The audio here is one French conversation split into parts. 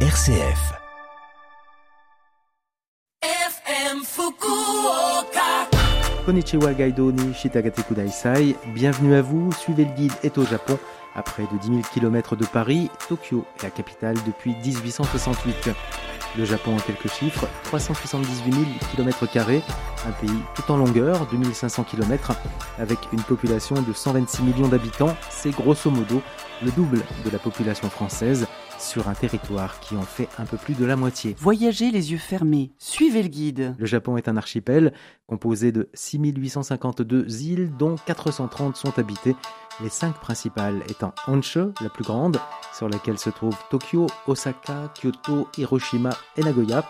RCF. FM Fukuoka. Konnichiwa Gaido ni Shitagate Kudaisai. Bienvenue à vous. Suivez le guide est au Japon. À près de 10 000 km de Paris, Tokyo est la capitale depuis 1868. Le Japon en quelques chiffres, 378 000 km, un pays tout en longueur, 2500 km, avec une population de 126 millions d'habitants, c'est grosso modo le double de la population française sur un territoire qui en fait un peu plus de la moitié. Voyagez les yeux fermés, suivez le guide. Le Japon est un archipel composé de 6852 îles dont 430 sont habitées, les cinq principales étant Honshu, la plus grande, sur laquelle se trouvent Tokyo, Osaka, Kyoto, Hiroshima et Nagoya.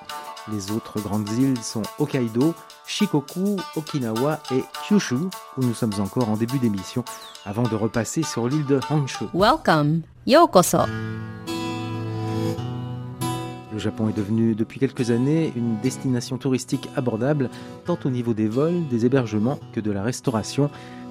Les autres grandes îles sont Hokkaido, Shikoku, Okinawa et Kyushu, où nous sommes encore en début d'émission, avant de repasser sur l'île de Honshu. Welcome. Yokoso. Le Japon est devenu depuis quelques années une destination touristique abordable, tant au niveau des vols, des hébergements que de la restauration.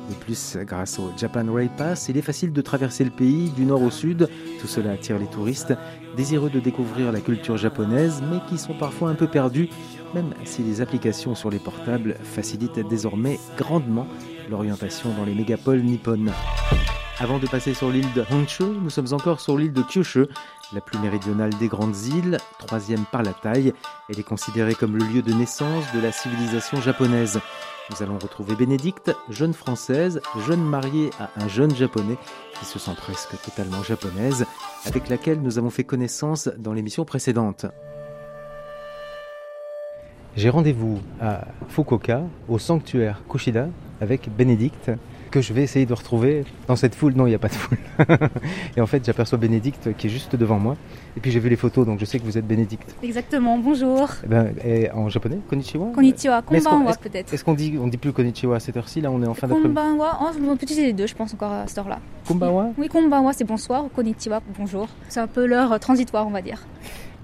De plus, grâce au Japan Rail Pass, il est facile de traverser le pays du nord au sud. Tout cela attire les touristes, désireux de découvrir la culture japonaise, mais qui sont parfois un peu perdus, même si les applications sur les portables facilitent désormais grandement l'orientation dans les mégapoles nippones. Avant de passer sur l'île de Honshu, nous sommes encore sur l'île de Kyushu, la plus méridionale des grandes îles, troisième par la taille. Elle est considérée comme le lieu de naissance de la civilisation japonaise. Nous allons retrouver Bénédicte, jeune française, jeune mariée à un jeune japonais qui se sent presque totalement japonaise, avec laquelle nous avons fait connaissance dans l'émission précédente. J'ai rendez-vous à Fukuoka, au sanctuaire Kushida, avec Bénédicte, que je vais essayer de retrouver dans cette foule. Non, il n'y a pas de foule. et en fait, j'aperçois Bénédicte qui est juste devant moi. Et puis j'ai vu les photos, donc je sais que vous êtes Bénédicte. Exactement, bonjour. Eh ben, et en japonais, konnichiwa? Konnichiwa, konbanwa peut-être. Est-ce qu'on dit, on dit plus konnichiwa à cette heure-ci? Là, on est en fin d'après-midi. Konbanwa, on peut utiliser les deux, je pense, encore à cette heure-là. Kumbawa Oui, konbanwa, c'est bonsoir, konnichiwa, bonjour. C'est un peu l'heure transitoire, on va dire.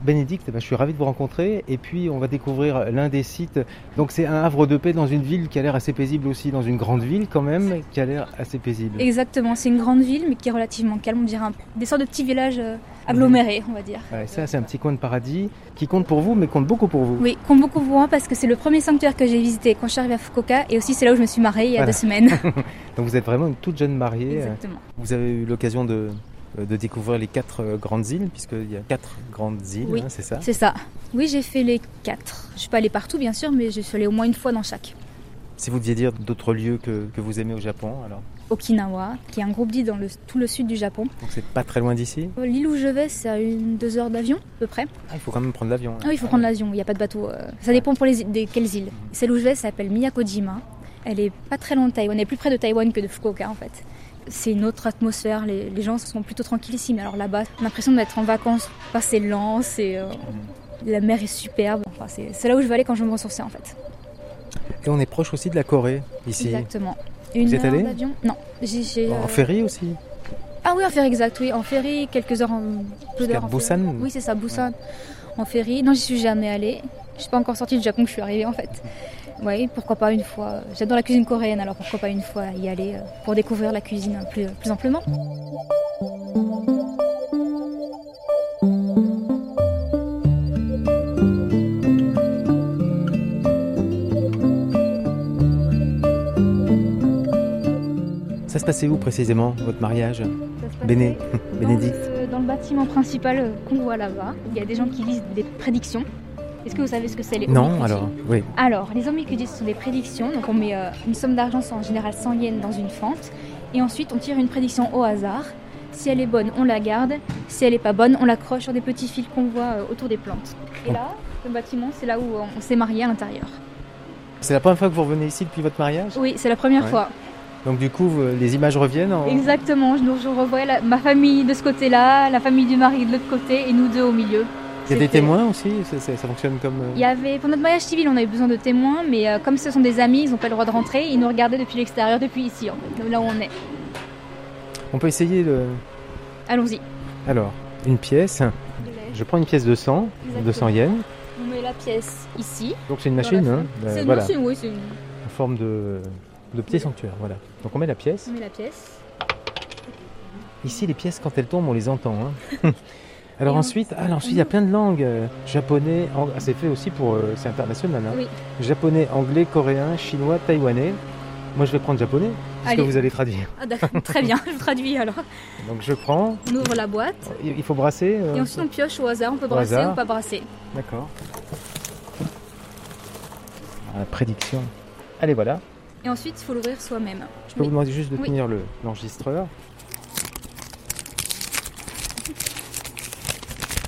Bénédicte, eh ben, je suis ravi de vous rencontrer. Et puis, on va découvrir l'un des sites. Donc, c'est un havre de paix dans une ville qui a l'air assez paisible aussi, dans une grande ville quand même, qui a l'air assez paisible. Exactement, c'est une grande ville, mais qui est relativement calme, on dirait un- des sortes de petits villages euh, agglomérés, on va dire. Ouais, ça, c'est un petit coin de paradis qui compte pour vous, mais compte beaucoup pour vous. Oui, compte beaucoup pour moi parce que c'est le premier sanctuaire que j'ai visité quand je suis arrivée à Fukuoka et aussi c'est là où je me suis mariée il y a Voilà. deux semaines. Donc, vous êtes vraiment une toute jeune mariée. Exactement. Vous avez eu l'occasion de, de découvrir les quatre euh, grandes îles, puisqu'il y a quatre grandes îles, Oui. hein, c'est ça C'est ça. Oui, j'ai fait les quatre. Je suis pas allée partout, bien sûr, mais je suis allée au moins une fois dans chaque. Si vous deviez dire d'autres lieux que, que vous aimez au Japon, alors Okinawa, qui est un groupe d'îles dans le, tout le sud du Japon. Donc, c'est pas très loin d'ici L'île où je vais, c'est à une deux heures d'avion, à peu près. Ah, il faut quand même prendre l'avion. Ah oui, il faut prendre l'avion, il n'y a pas de bateau. euh, Ça dépend pour les îles- des quelles îles. Celle où je vais s'appelle Miyakojima. Elle est pas très loin de Taïwan. Elle est plus près de Taïwan que de Fukuoka, en fait. C'est une autre atmosphère. Les, les gens sont plutôt tranquilles ici. Mais alors là-bas, on a l'impression d'être en vacances. Enfin, c'est lent, c'est. euh, La mer est superbe. Enfin, c'est c'est là où je vais aller quand je me ressourcer, en fait. Et on est proche aussi de la Corée, ici. Exactement. Une Vous êtes allé d'avion Non. J'ai, j'ai, En euh, ferry aussi Ah oui, en ferry, exact, oui. En ferry, quelques heures en. peu d'heures en Busan ferry. Oui, c'est ça, Busan. En ferry. Non, j'y suis jamais allée. Je suis pas encore sortie du Japon que je suis arrivée, en fait. Oui, pourquoi pas une fois. J'adore la cuisine coréenne, alors pourquoi pas une fois y aller euh, pour découvrir la cuisine plus, plus amplement. Ça se passait où précisément, votre mariage Béné, dans Bénédicte le- Dans le bâtiment principal euh, qu'on voit là-bas, il y a des gens qui lisent des prédictions. Est-ce que vous savez ce que c'est les Non, alors, oui. Alors, les omikuji, ce sont des prédictions. Donc, on met euh, une somme d'argent, en général 100 yens, dans une fente. Et ensuite, on tire une prédiction au hasard. Si elle est bonne, on la garde. Si elle n'est pas bonne, on l'accroche sur des petits fils qu'on voit euh, autour des plantes. Et là, le bâtiment, c'est là où on s'est marié à l'intérieur. C'est la première fois que vous revenez ici depuis votre mariage? Oui, c'est la première Ouais. fois. Donc du coup, les images reviennent en... Exactement. Je, je revois la- ma famille de ce côté-là, la famille du mari de l'autre côté, et nous deux au milieu. Il y a des témoins aussi ça, fonctionne comme... euh, Il y avait, pour notre mariage civil, on avait besoin de témoins, mais euh, comme ce sont des amis, ils n'ont pas le droit de rentrer. Ils nous regardaient depuis l'extérieur, depuis ici, en fait, là où on est. On peut essayer de... Allons-y. Alors, une pièce. Je prends une pièce de 100, 200 yens. On met la pièce ici. Donc c'est une machine, hein, euh, C'est une voilà, machine, oui, c'est une... en forme de, de petit sanctuaire, voilà. Donc on met la pièce. On met la pièce. Ici, les pièces, quand elles tombent, on les entend. hein. Alors ensuite, ah, ensuite il y a plein de langues. euh, Japonais, ang- ah, c'est fait aussi pour, euh, c'est international. hein. Oui. Japonais, anglais, coréen, chinois, taïwanais. Moi je vais prendre japonais, parce que vous allez traduire. Ah, très bien, je traduis alors. Donc je prends, On ouvre la boîte il faut brasser. euh, et ensuite on pioche au hasard, on peut Au brasser hasard. ou pas brasser. D'accord. La prédiction. Allez voilà. Et ensuite il faut l'ouvrir soi-même. Je peux Oui. vous demander juste de Oui. tenir le- l'enregistreur.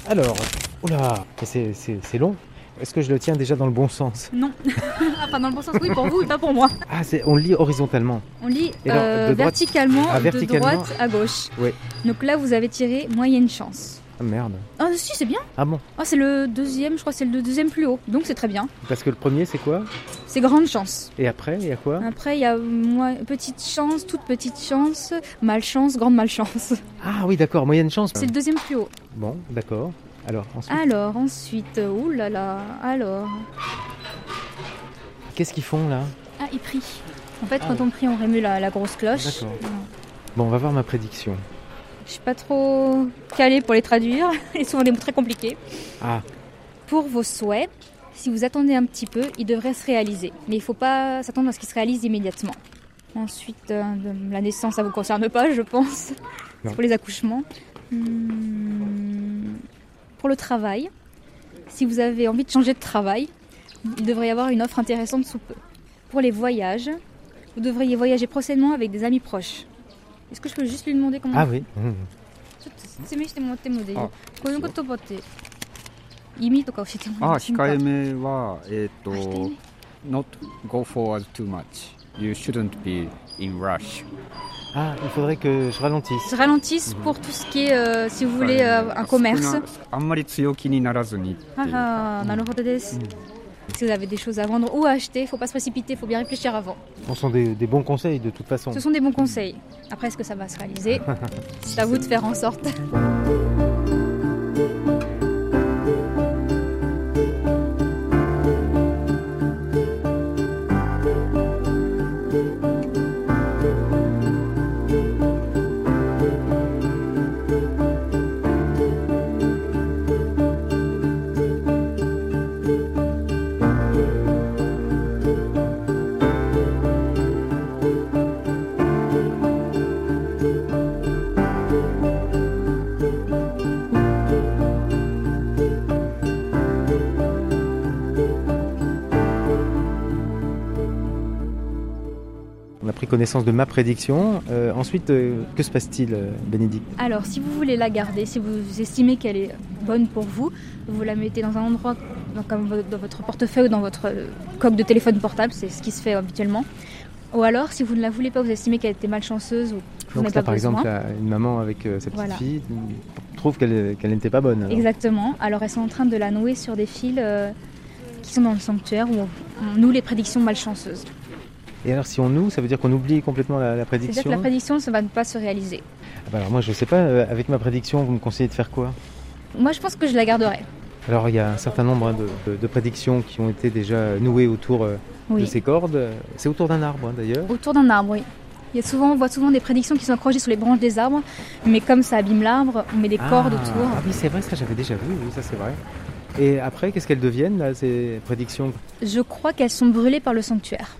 Alors, oula, c'est- c'est c'est long. Est-ce que je le tiens déjà dans le bon sens? Non, ah, pas dans le bon sens, oui pour vous et pas pour moi. Ah, c'est- on lit horizontalement. On lit euh, de droite- verticalement, Ah, verticalement. de droite à gauche. Oui. Donc là vous avez tiré moyenne chance. Ah merde. Ah si c'est bien. Ah bon Ah c'est le deuxième, je crois que c'est le deuxième plus haut. Donc c'est très bien. Parce que le premier c'est quoi? C'est grande chance. Et après, il y a quoi? Après il y a moi, petite chance, toute petite chance, malchance, grande malchance. Ah oui, d'accord, moyenne chance. C'est le deuxième plus haut. Bon, d'accord. Alors, ensuite, Alors ensuite, oulala, alors. qu'est-ce qu'ils font là? Ah, il prie. En fait, Ah quand on prie, on remue la, la grosse cloche. D'accord. Bon, on va voir ma prédiction. Je suis pas trop calée pour les traduire. Et souvent des mots très compliqués. Ah, Pour vos souhaits, si vous attendez un petit peu, ils devraient se réaliser. Mais il ne faut pas s'attendre à ce qu'ils se réalisent immédiatement. Ensuite, euh, la naissance, ça vous concerne pas, je pense. Pour les accouchements. Hmm, Pour le travail, si vous avez envie de changer de travail, il devrait y avoir une offre intéressante sous peu. Pour les voyages, vous devriez voyager prochainement avec des amis proches. Est-ce que je peux juste lui demander comment ah oui. Mmh. ちょっと説明してもらってもいいあこういう言葉って意味とか教えてもらえあませんか控えめは、えっ、とあ控えめ not go forward too much you shouldn't be in rush Ah, il faudrait que je ralentisse. Se ralentissent pour tout ce qui est, euh, si vous voulez, euh, un commerce. 少なあんまり強気にならずにっていう Ah, ah, なるほどです。 si vous avez des choses à vendre ou à acheter, il faut pas se précipiter, il faut bien réfléchir avant. Ce sont des, des bons conseils de toute façon. Ce sont des bons conseils. Après, est-ce que ça va se réaliser? C'est à vous de faire en sorte. connaissance de ma prédiction. Euh, ensuite, euh, que se passe-t-il, euh, Bénédicte? Alors, si vous voulez la garder, si vous estimez qu'elle est bonne pour vous, vous la mettez dans un endroit, comme dans votre portefeuille ou dans votre coque de téléphone portable, c'est ce qui se fait habituellement. Ou alors, si vous ne la voulez pas, vous estimez qu'elle était malchanceuse ou que vous Donc là, pas par besoin. exemple, là, une maman avec euh, sa petite Voilà. fille trouve qu'elle n'était pas bonne. alors. Exactement. Alors, elles sont en train de la nouer sur des fils qui sont dans le sanctuaire où on noue les prédictions malchanceuses. Et alors, si on nous, ça veut dire qu'on oublie complètement la, la C'est-à-dire prédiction que la prédiction, ça va ne pas se réaliser. Ah bah alors moi, je sais pas, euh, avec ma prédiction, vous me conseillez de faire quoi? Moi, je pense que je la garderai. Alors, il y a un certain nombre de, de- de prédictions qui ont été déjà nouées autour euh, de ces cordes. C'est autour d'un arbre, hein, d'ailleurs. Autour d'un arbre, oui. Il y a souvent, on voit souvent des prédictions qui sont accrochées sur les branches des arbres, mais comme ça abîme l'arbre, on met des cordes Ah, autour. Ah oui, c'est vrai, ça j'avais déjà vu, oui, ça c'est vrai. Et après, qu'est-ce qu'elles deviennent, là, ces prédictions? Je crois qu'elles sont brûlées par le sanctuaire.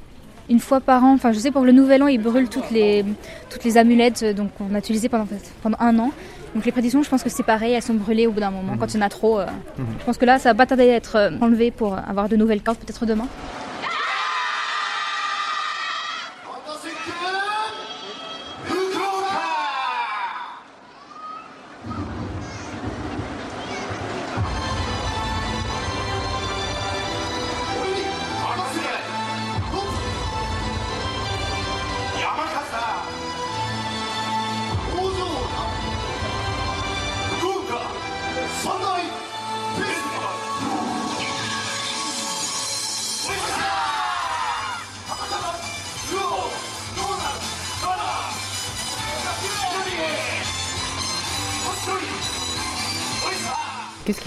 Une fois par an, enfin je sais pour le nouvel an, ils brûlent toutes les, toutes les amulettes euh, donc qu'on a utilisées pendant, pendant un an. Donc les prédictions, je pense que c'est pareil, elles sont brûlées au bout d'un moment. Mhm. Quand il y en a trop, euh, Mhm. je pense que là, ça va pas tarder à être euh, enlevé pour avoir de nouvelles cartes, peut-être demain.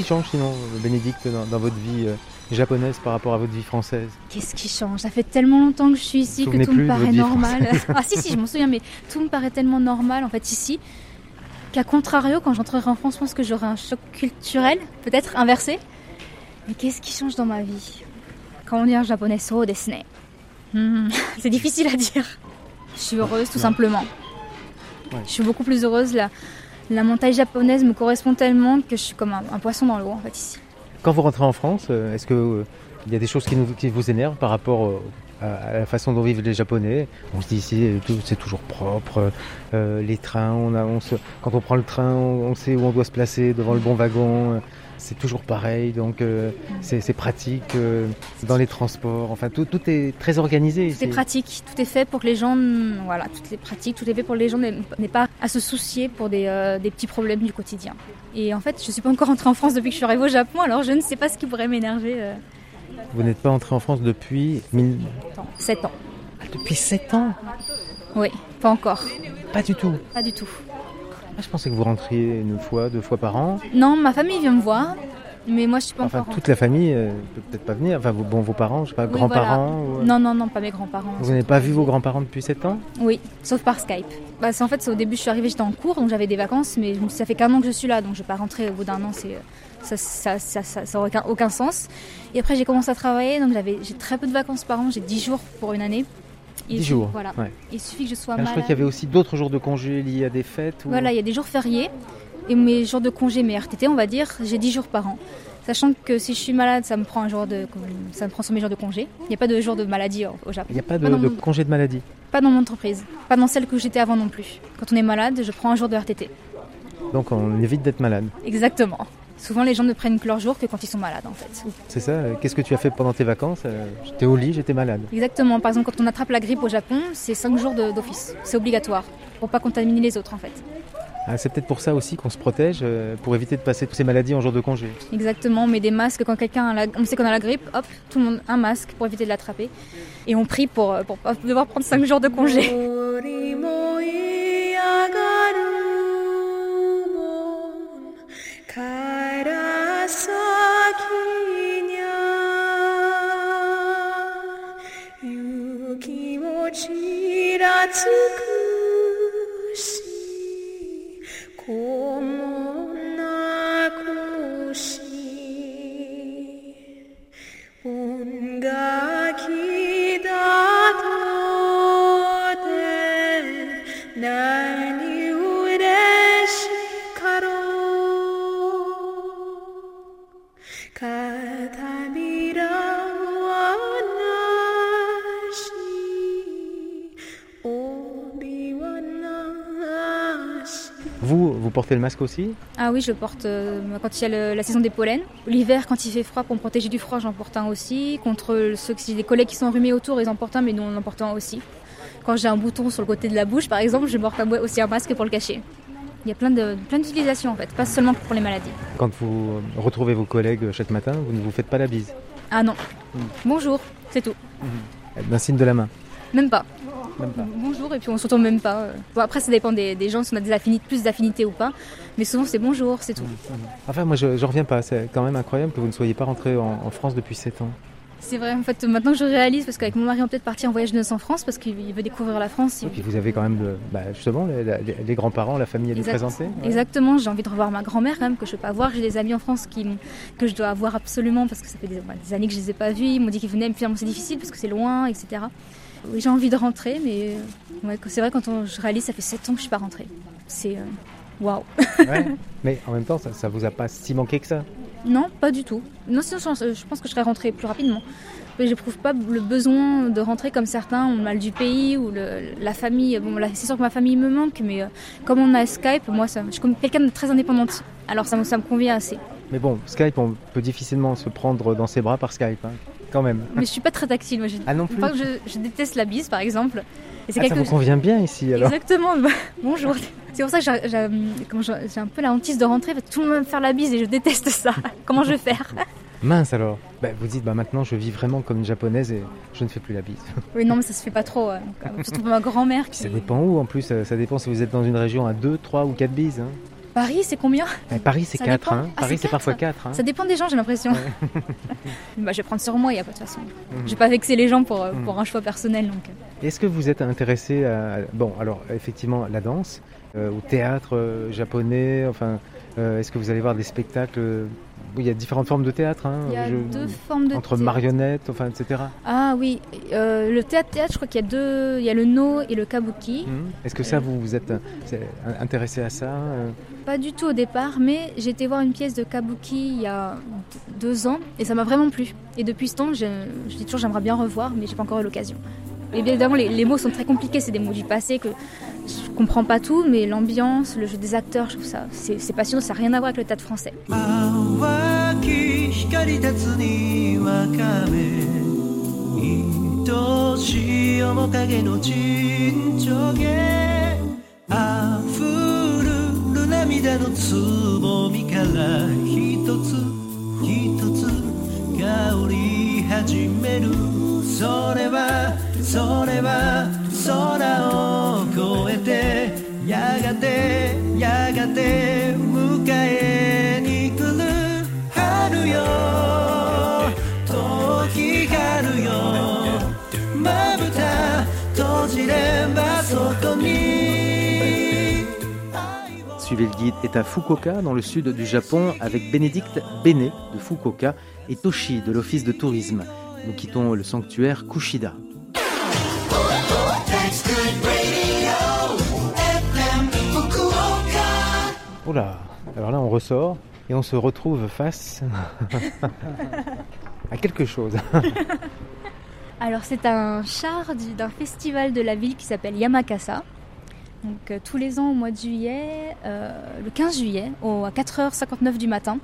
Change sinon, Bénédicte, dans, dans votre vie euh, japonaise par rapport à votre vie française? Qu'est-ce qui change? Ça fait tellement longtemps que je suis ici que tout me paraît normal. ah si si, je m'en souviens, mais tout me paraît tellement normal en fait ici qu'à contrario, quand j'entrerai en France, je pense que j'aurai un choc culturel, peut-être inversé. Mais qu'est-ce qui change dans ma vie? Quand on dit en japonais, so desu ne. Hmm, c'est difficile à dire. Je suis heureuse, tout simplement. Ouais. Je suis beaucoup plus heureuse. La, la montagne japonaise me correspond tellement que je suis comme un, poisson dans l'eau, en fait, ici. Quand vous rentrez en France, euh, est-ce que euh, y a des choses qui, vous énervent par rapport euh, à, la façon dont vivent les Japonais? On se dit ici, c'est toujours propre. les trains, on quand on prend le train, on sait où on doit se placer devant le bon wagon. C'est toujours pareil, donc euh, c'est c'est pratique euh, dans les transports. Enfin, tout, tout est très organisé Tout ici. est pratique, tout est fait pour que les gens, voilà, tout est pratique, tout est fait pour que les gens n'aient pas à se soucier pour des, euh, des petits problèmes du quotidien. Et en fait, je suis pas encore rentrée en France depuis que je suis arrivée au Japon, alors je ne sais pas ce qui pourrait m'énerver. Vous n'êtes pas entré en France depuis, mille- attends, 7 ans. Ah, depuis 7 ans? Oui, pas encore, Pas du tout. pas du tout. Ah, je pensais que vous rentriez une fois, deux fois par an. Non, ma famille vient me voir, mais moi je suis pas Enfin, encore. toute la famille euh, peut peut-être pas venir. Enfin, vos, bon, vos parents, je sais pas, Oui, grands-parents. ou, euh, Non, non, non, pas mes grands-parents. Vous n'avez pas vu vos grands-parents depuis 7 ans? Oui, sauf par Skype. Bah, c'est en fait, c'est au début, je suis arrivée, j'étais en cours, donc j'avais des vacances, mais ça fait qu'un an que je suis là, donc je vais pas rentrer au bout d'un an, c'est, euh, ça, ça, ça, ça, aucun, aucun sens. Et après, j'ai commencé à travailler, donc j'avais, j'ai très peu de vacances par an, j'ai 10 jours pour une année. Et 10 il- jours. Voilà. ouais. Il suffit que je sois Ah, je malade. crois qu'il y avait aussi d'autres jours de congé liés à des fêtes. Ou... Voilà, il y a des jours fériés, et mes jours de congé, mes RTT, on va dire, j'ai 10 jours par an. Sachant que si je suis malade, ça me prend un jour de, ça me prend sur mes jours de congé. Il n'y a pas de jour de maladie au, Japon. Il n'y a pas de, Pas de mon- congé de maladie. Pas dans mon entreprise, pas dans celle que j'étais avant non plus. Quand on est malade, je prends un jour de RTT. Donc on évite d'être malade. Exactement. Souvent, les gens ne prennent que leur jour que quand ils sont malades, en fait. C'est ça euh, Qu'est-ce que tu as fait pendant tes vacances Euh, J'étais au lit, j'étais malade. Exactement. Par exemple, quand on attrape la grippe au Japon, c'est 5 jours de- d'office. C'est obligatoire pour pas contaminer les autres, en fait. Ah, c'est peut-être pour ça aussi qu'on se protège, euh, pour éviter de passer toutes ces maladies en jour de congé. Exactement. On met des masques quand quelqu'un, a la- on sait qu'on a la grippe. Hop, tout le monde un masque pour éviter de l'attraper. Et on prie pour pour pas devoir prendre 5 jours de congé. ちらつくしこもなくし音楽だとて何嬉 portez le masque aussi Ah oui, je le porte euh, quand il y a le- la saison des pollens. L'hiver, quand il fait froid, pour me protéger du froid, j'en porte un aussi. Contre ceux qui, des collègues qui sont enrhumés autour, ils en portent un, mais nous, on en porte un aussi. Quand j'ai un bouton sur le côté de la bouche, par exemple, je porte aussi un masque pour le cacher. Il y a plein de plein d'utilisations en fait, pas seulement pour les maladies. Quand vous retrouvez vos collègues chaque matin, vous ne vous faites pas la bise Ah non. Bonjour, c'est tout. D'un signe de la main Même pas. Même pas. Bonjour et puis on se retourne même pas. Bon, après, ça dépend des, des gens, si on a des affinités, plus d'affinités ou pas. Mais souvent, c'est bonjour, c'est tout. Enfin, moi, je ne reviens pas. C'est quand même incroyable que vous ne soyez pas rentré en, en France depuis 7 ans. C'est vrai, en fait, maintenant que je réalise, parce qu'avec mon mari, on peut peut-être partir en voyage de noces en France, parce qu'il veut découvrir la France. Et puis vous avez quand même, le- bah, justement, les, les- les grands-parents, la famille à lui présenter. Ouais. Exactement, j'ai envie de revoir ma grand-mère quand même, que je peux pas voir. J'ai des amis en France qui, que je dois voir absolument, parce que ça fait des, bah, des années que je les ai pas vus. Ils m'ont dit qu'ils venaient, mais finalement c'est difficile, parce que c'est loin, etc. Oui, j'ai envie de rentrer, mais euh, ouais, c'est vrai, quand on, je réalise, ça fait 7 ans que je suis pas rentrée. C'est... euh, Waouh Ouais. Mais en même temps, ça, ça vous a pas si manqué que ça? Non, pas du tout. Non, sinon, je je pense que je serais rentrée plus rapidement. Mais j'éprouve pas le besoin de rentrer comme certains ont mal du pays ou le- la famille. Bon, là, c'est sûr que ma famille me manque, mais euh, comme on a Skype, moi, ça, je suis comme quelqu'un de très indépendante. Alors ça, me- ça me convient assez. Mais bon, Skype, on peut difficilement se prendre dans ses bras par Skype, hein, quand même. Mais je suis pas très tactile. Moi, je, Ah non plus Enfin, je, je déteste la bise, par exemple. Et c'est Ah, ça vous convient bien ici alors Exactement. bah, Bonjour. C'est pour ça que j'ai- un peu la hantise de rentrer. parce que Tout le monde va me faire la bise et je déteste ça. Comment je vais faire? Mince alors bah, Vous dites, bah, maintenant je vis vraiment comme une japonaise et je ne fais plus la bise. Oui, non, mais ça se fait pas trop. Donc, euh, Surtout pour ma grand-mère. Qui... Ça dépend où en plus, ça ça dépend si vous êtes dans une région à 2, 3 ou 4 bises. hein. Paris, c'est combien Paris c'est Ça 4, dépend. hein. Ah, Paris c'est parfois quatre. 4. hein. Ça dépend des gens, j'ai l'impression. bah, je vais prendre sur moi, il y a pas de façon. Mhm. Je vais pas vexer les gens pour, euh, Mhm. pour un choix personnel. Donc. Est-ce que vous êtes intéressé à... Bon, alors effectivement, la danse, euh, au théâtre euh, japonais Enfin, euh, est-ce que vous allez voir des spectacles Il y a différentes formes de théâtre, hein, Il y a deux formes de entre théâtre. marionnettes, enfin, etc. Ah oui, euh, le théâtre, théâtre, je crois qu'il y a deux, il y a le no et le kabuki. Mhm. Est-ce que ça, vous vous êtes intéressé à ça Pas du tout au départ, mais été voir une pièce de kabuki il y a deux ans et ça m'a vraiment plu. Et depuis ce temps, je, dis toujours j'aimerais bien revoir, mais j'ai pas encore eu l'occasion. Et bien évidemment, les, mots sont très compliqués, c'est des mots du passé que je comprends pas tout, mais l'ambiance, le jeu des acteurs, je trouve ça, c'est passionnant, ça n'a rien à voir avec le théâtre français. 涙のつぼみから一つ一つ香り始めるそれはそれは空を越えてやがてやがて迎えに来る春よ時春よまぶた閉じればそこに Suivez le guide est à Fukuoka, dans le sud du Japon, avec Bénédicte Bene de Fukuoka et Toshi de l'Office de tourisme. Nous quittons le sanctuaire Kushida. Oula, alors là on ressort et on se retrouve face à quelque chose. Alors c'est un char du- d'un festival de la ville qui s'appelle Yamakasa. Donc euh, tous les ans au mois de juillet, euh, le 15 juillet, au, à 4h59 du matin,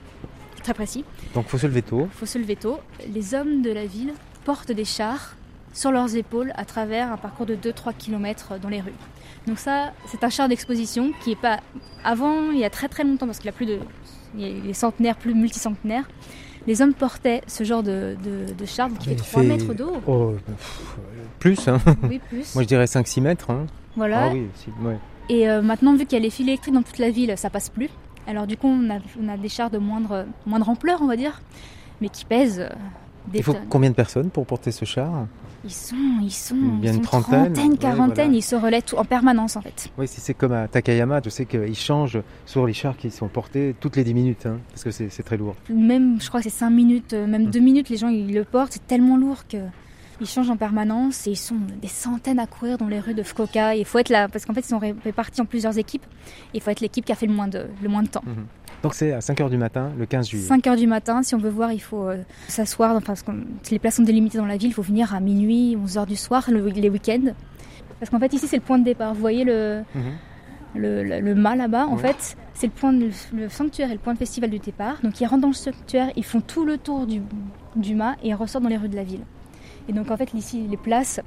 très précis, Donc faut se lever tôt. il faut se lever tôt, les hommes de la ville portent des chars sur leurs épaules à travers un parcours de 2-3 km dans les rues. Donc ça, c'est un char d'exposition qui est pas... Avant, il y a très très longtemps, parce qu'il a plus de... Il est centenaire, plus multicentenaire, les hommes portaient ce genre de, de, de char qui fait 3 mètres d'eau. Oh, plus, hein. Oui, plus. moi je dirais 5-6 mètres. hein. Voilà. Ah oui, si, ouais. Et euh, maintenant, vu qu'il y a les fils électriques dans toute la ville, ça passe plus. Alors du coup, on a, on a des chars de moindre, moindre ampleur, on va dire, mais qui pèsent euh, des Il faut tonnes. combien de personnes pour porter ce char? Ils sont, ils sont, Bien ils une sont trentaine. trentaine, Ouais, quarantaine, voilà. ils se relaient tout- en permanence en fait. Oui, si c'est comme à Takayama, je sais qu'ils changent sur les chars qui sont portés toutes les 10 minutes, hein, parce que c'est très lourd. Même, je crois que c'est 5 minutes, euh, même Mm. 2 minutes, les gens ils le portent, c'est tellement lourd que ils changent en permanence et ils sont des centaines à courir dans les rues de Fukuoka. Il faut être là, parce qu'en fait ils sont ré- répartis en plusieurs équipes. Il faut être l'équipe qui a fait le moins de, le moins de temps. Donc c'est à 5h du matin, le 15 juillet. 5 heures du matin, si on veut voir, il faut euh, s'asseoir, enfin, parce que les places sont délimitées dans la ville, il faut venir à minuit, 11 heures du soir, le- les week-ends. Parce qu'en fait, ici, c'est le point de départ. Vous voyez le, Mhm. le, le- le mât là-bas, en Ouais. fait, c'est le point de- le sanctuaire et le point de festival du départ. Donc, ils rentrent dans le sanctuaire, ils font tout le tour du, du mât et ils ressortent dans les rues de la ville. Et donc, en fait, ici, les places,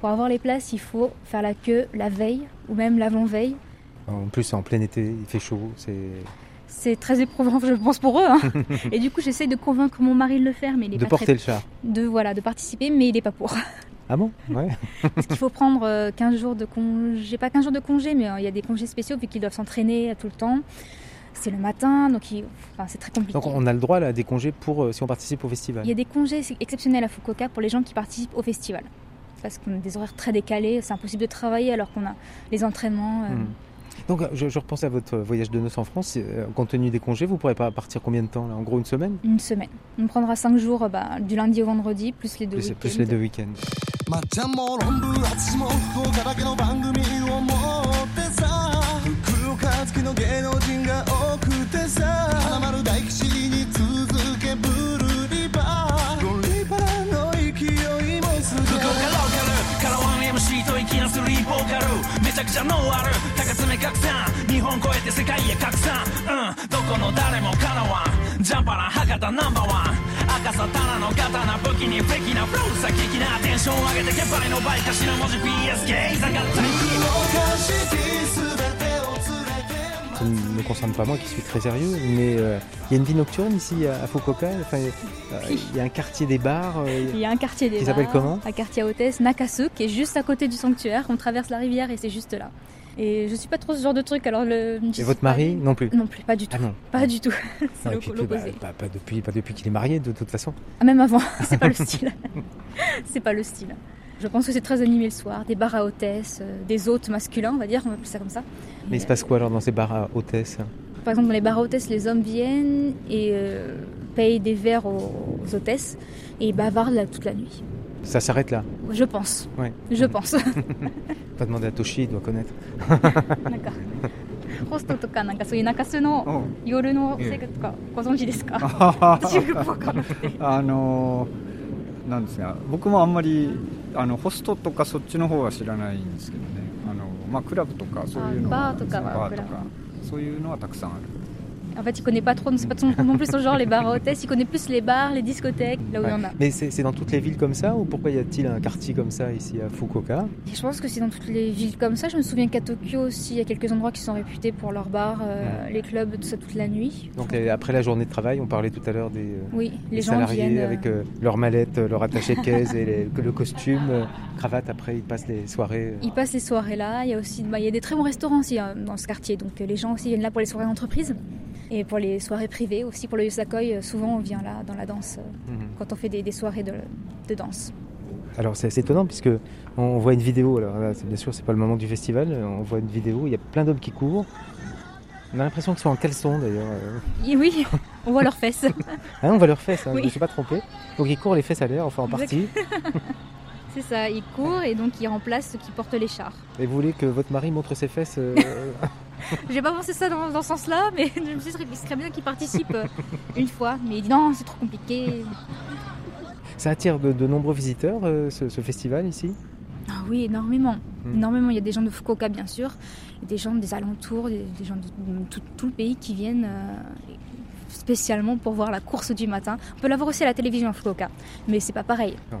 pour avoir les places, il faut faire la queue la veille ou même l'avant-veille. En plus, en plein été, il fait chaud. C'est C'est très éprouvant, je pense, pour eux. hein. et du coup, j'essaie de convaincre mon mari de le faire, mais il est de pas porter très le char. de voilà de participer mais il n'est pas pour Ah bon? Ouais. parce qu'il faut prendre euh, 15 jours de congé pas 15 jours de congé mais euh, il y a des congés spéciaux vu qu'ils doivent s'entraîner tout le temps c'est le matin donc il- enfin, c'est très compliqué Donc on a le droit là, à des congés pour euh, si on participe au festival. il y a des congés exceptionnels à Fukuoka pour les gens qui participent au festival parce qu'on a des horaires très décalés c'est impossible de travailler alors qu'on a les entraînements euh, Hmm. Donc euh, je, je repense à votre voyage de noces en France. compte tenu des congés, vous pourrez pas partir combien de temps là En gros une semaine? Une semaine on prendra 5 jours bah, du lundi au vendredi plus les deux week-ends plus les deux week-ends. 福岡好きの芸能人が多くてさ。花丸大吉に続けブルーリバー。ゴリバラの勢いもすごい。福岡ローカルカラワン MC と粋なスリーボーカル。めちゃくちゃノーアル。高爪拡散。日本超えて世界へ拡散。うん。どこの誰もかなわんジャンパラ博多ナンバーワン。赤さタナの刀武器にフェキなフローさ激なテンション上げてけばいの倍頭文字。PSK 下がった qui ne me concerne pas moi, qui suis très sérieux, mais euh, il y a une vie nocturne ici à, à Fukuoka. il enfin, euh, y a un quartier des bars. Euh, il y a un quartier des qui s'appelle comment Un quartier à hôtesse, Nakasu, qui est juste à côté du sanctuaire. On traverse la rivière et c'est juste là. Et je ne suis pas trop ce genre de truc. Alors le. Et votre mari non plus Non plus, pas du ah tout. Pas du tout. c'est bah, pas, depuis, pas depuis qu'il est marié de toute façon. Ah, même avant. c'est pas le style. c'est pas le style. Je pense que c'est très animé le soir, des bars à hôtesse, euh, des hôtes masculins, on va dire, on va appeler ça comme ça. Mais il se passe quoi alors dans ces bars à hôtesses Par exemple, dans les bars à hôtesses, les hommes viennent et euh, payent des verres aux, aux hôtesses et ils bavardent là toute la nuit. Ça s'arrête là. Je pense. Ouais. Je pense. Pas demander à Toshi, il doit connaître. なんかホストとかなんかそういう中洲の夜の生活とかご存知ですか？私よくわかんなくて。あのーなんですが僕もあんまりあのホストとかそっちの方は知らないんですけどねあの、 まあ、クラブとかそういうのはあバーとかそういうのはたくさんある En fait, il connaît pas trop, c'est pas son- non plus son genre les bars à hôtesses, il connaît plus les bars, les discothèques, là où il y en a. Mais c'est dans toutes les villes comme ça ou pourquoi y a-t-il un quartier comme ça ici à Fukuoka? Et je pense que c'est dans toutes les villes comme ça. Je me souviens qu'à Tokyo aussi, il y a quelques endroits qui sont réputés pour leurs bars, euh, les clubs, tout ça toute la nuit. Donc euh, après la journée de travail, on parlait tout à l'heure des, euh, Oui, des les gens salariés viennent. avec euh, leurs mallettes, euh, leur attaché de caisse et les- le costume, cravate. Après, ils passent les soirées. Ils passent les soirées là. Il y a aussi, bah, il y a des très bons restaurants aussi hein, dans ce quartier. Donc les gens aussi viennent là pour les soirées d'entreprise et pour les soirées privées aussi. Pour le Yosakoi, euh, souvent on vient là dans la danse euh, Mhm. quand on fait des, des soirées de, de danse. Alors c'est assez étonnant puisque on voit une vidéo. Alors là, c'est- bien sûr, c'est pas le moment du festival. On voit une vidéo. Il y a plein d'hommes qui courent. On a l'impression qu'ils sont en caleçon d'ailleurs. euh. Et oui, on voit leurs fesses. Ah, on voit leurs fesses. hein, Oui. Je ne suis pas trompé. Donc ils courent les fesses à l'air, enfin en partie. C'est ça, ils courent et donc ils remplacent ceux qui portent les chars. Et vous voulez que votre mari montre ses fesses euh, J'ai pas pensé ça dans, dans ce sens-là, mais je me suis dit qu'il serait bien qu'il participe euh, une fois. Mais il dit non, c'est trop compliqué. Ça attire de, de nombreux visiteurs euh, ce, ce festival ici? Ah oui, énormément. Hmm. Énormément. Il y a des gens de Fukuoka, bien sûr, des gens des alentours, des, des gens de, de tout, tout le pays qui viennent euh, spécialement pour voir la course du matin. On peut la voir aussi à la télévision à Fukuoka, mais c'est pas pareil. Non.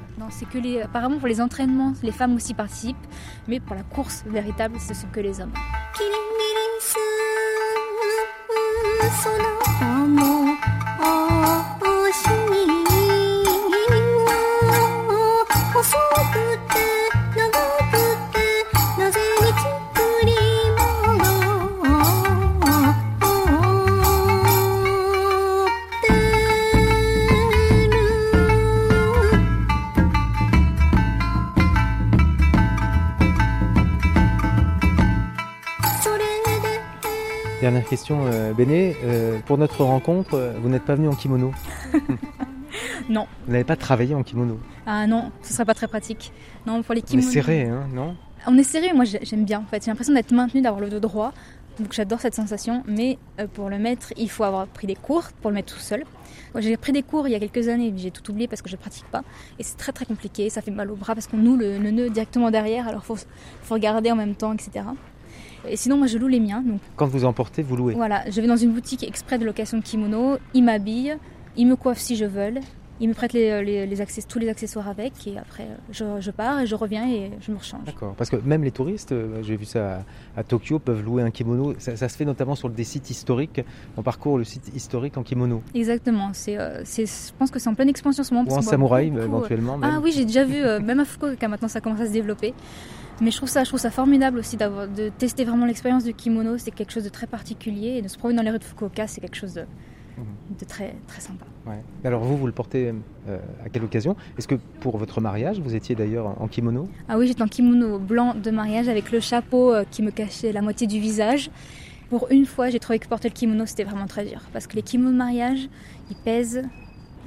C'est que les. Apparemment, pour les entraînements, les femmes aussi participent, mais pour la course véritable, ce sont que les hommes. Dernière question, euh, Béné. euh, pour notre rencontre, euh, vous n'êtes pas venu en kimono Non. Vous n'avez pas travaillé en kimono Ah non, ce serait pas très pratique. Non, pour les On est kimonos. serré, hein, non On est serré, moi j'ai- j'aime bien en fait. J'ai l'impression d'être maintenu, d'avoir le dos droit. Donc j'adore cette sensation. Mais euh, pour le mettre, il faut avoir pris des cours pour le mettre tout seul. J'ai pris des cours il y a quelques années, j'ai tout oublié parce que je pratique pas. Et c'est très très compliqué. Ça fait mal au bras parce qu'on noue le, le nœud directement derrière. Alors faut, faut regarder en même temps, etc. Et sinon, moi je loue les miens. Donc Quand vous emportez, vous louez. voilà, je vais dans une boutique exprès de location de kimono. Ils m'habillent, ils me coiffent si je veux. Ils me prêtent les, les- les access- tous les accessoires avec. Et après, euh, je, je pars et je reviens et je me rechange. D'accord. Parce que même les touristes, euh, j'ai vu ça à, à Tokyo, peuvent louer un kimono. Ça, ça se fait notamment sur des sites historiques. On parcourt le site historique en kimono. Exactement. C'est, euh, je pense que c'est en pleine expansion en ce moment. Ou en samouraï, beaucoup, euh, éventuellement. même. Ah oui, j'ai déjà vu, euh, même à Fukuoka, maintenant ça commence à se développer. Mais je trouve ça, je trouve ça formidable aussi d'avoir, de tester vraiment l'expérience du kimono. C'est quelque chose de très particulier. Et de se promener dans les rues de Fukuoka, c'est quelque chose de, Mhm. de très, très sympa. Ouais. Alors vous, vous le portez euh, à quelle occasion? Est-ce que pour votre mariage, vous étiez d'ailleurs en kimono? Ah oui, j'étais en kimono blanc de mariage avec le chapeau euh, qui me cachait la moitié du visage. Pour une fois, j'ai trouvé que porter le kimono, c'était vraiment très dur. Parce que les kimonos de mariage, ils pèsent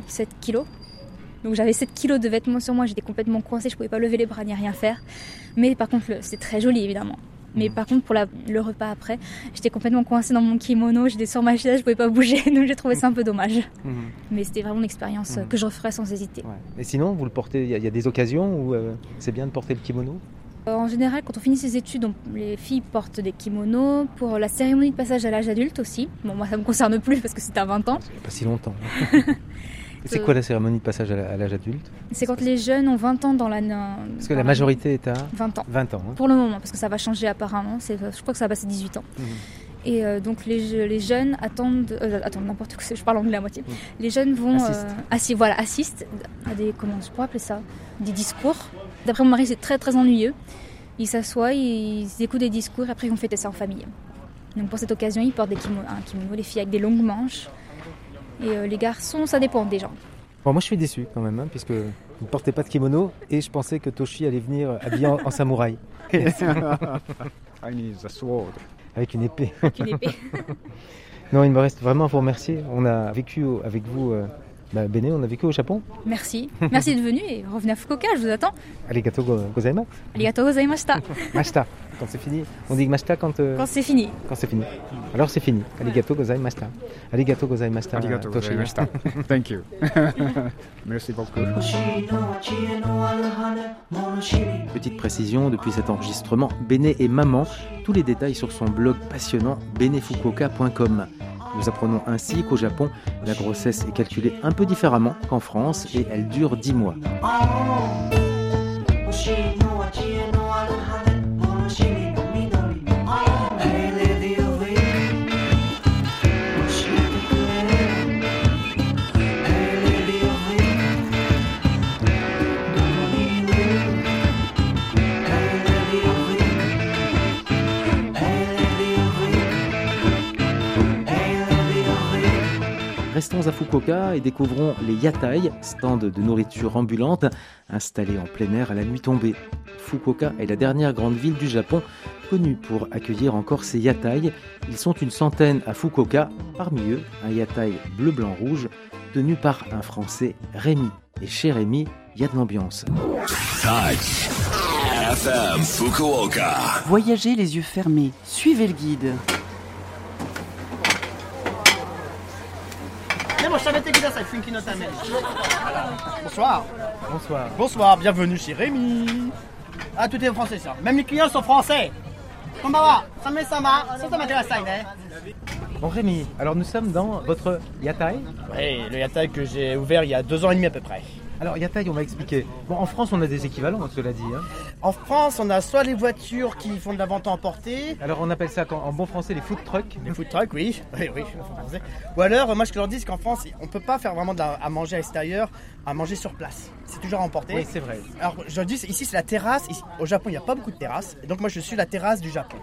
7 kilos. Donc j'avais 7 kilos de vêtements sur moi, j'étais complètement coincée, je pouvais pas lever les bras ni rien faire. Mais par contre, c'est très joli évidemment. Mais par contre, pour la- le repas après, j'étais complètement coincée dans mon kimono, j'étais sur ma chaise, je pouvais pas bouger, donc j'ai trouvé ça un peu dommage. Mais c'était vraiment une expérience euh, que je referais sans hésiter. Ouais. Et sinon, vous le portez, il y, a- il y a des occasions où euh, c'est bien de porter le kimono? Euh, En général, quand on finit ses études, on- les filles portent des kimonos. Pour la cérémonie de passage à l'âge adulte aussi. Bon, moi, ça me concerne plus parce que c'était à 20 ans. Il n'y a pas si longtemps. C'est quoi la cérémonie de passage à l'âge adulte C'est quand les jeunes ont 20 ans dans la. Parce que la majorité est à 20 ans. 20 ans. hein. Pour le moment, parce que ça va changer apparemment. C'est- Je crois que ça va passer 18 ans. Mhm. Et euh, donc les, les jeunes attendent, euh, attendent n'importe quoi, je parle anglais à moitié. Les jeunes vont Assistent. euh, assi- voilà, assistent à des, comment je pourrais appeler ça, des discours. D'après mon mari, c'est très très ennuyeux. Ils s'assoient, ils écoutent des discours, et après ils vont fêter ça en famille. Donc pour cette occasion, ils portent des kimonos, kimono, les filles avec des longues manches. Et euh, les garçons, ça dépend des gens. Bon, moi je suis déçu quand même, hein, puisque vous ne portez pas de kimono et je pensais que Toshi allait venir habillé en, en samouraï, I need a sword. avec une épée. Avec une épée. Non, il me reste vraiment à vous remercier. On a vécu avec vous, euh, bah, Béné, on a vécu au Japon. Merci. Merci d'être venu et revenez à Fukuoka, je vous attends. Arigato go- gozaimasu. Arigatou gozaimashita. Mashita, quand c'est fini. On dit mashita quand, euh, Quand c'est fini. quand c'est fini. Alors c'est fini. Arigato gozaimashita. Arigato gozaimashita. Arigatou Toshi. gozaimashita. Thank you. Merci beaucoup. Petite précision, depuis cet enregistrement, Béné est maman. Tous les détails sur son blog passionnant benefukuoka.com. Nous apprenons ainsi qu'au Japon, la grossesse est calculée un peu différemment qu'en France et elle dure 10 mois. Restons à Fukuoka et découvrons les yatai, stands de nourriture ambulante installés en plein air à la nuit tombée. Fukuoka est la dernière grande ville du Japon connue pour accueillir encore ces yatai. Ils sont une centaine à Fukuoka, parmi eux un yatai bleu-blanc-rouge tenu par un Français, Rémi. Et chez Rémi, il y a de l'ambiance. Touch FM Fukuoka. Voyagez les yeux fermés. Suivez le guide. Bonsoir. Bonsoir. Bonsoir, bienvenue chez Rémi. Ah, tout est français ça. Même les clients sont français. Konbawa, sama-sama, sama Bon Rémi, alors nous sommes dans votre yatai. Oui, le yatai que j'ai ouvert il y a deux ans et demi à peu près. Alors yatai, on va expliquer. Bon, en France, on a des équivalents, cela dit. hein. En France, on a soit les voitures qui font de la vente à emporter, Alors on appelle ça en bon français les food trucks. les food trucks, oui, oui, oui. Ou alors, moi, ce que je leur dis, c'est qu'en France, on peut pas faire vraiment de la- à manger à l'extérieur, à manger sur place. C'est toujours à emporter. Oui, c'est vrai. Alors, je leur dis, ici, c'est la terrasse. Ici- au Japon, il n'y a pas beaucoup de terrasses. Et donc, moi, je suis la terrasse du Japon.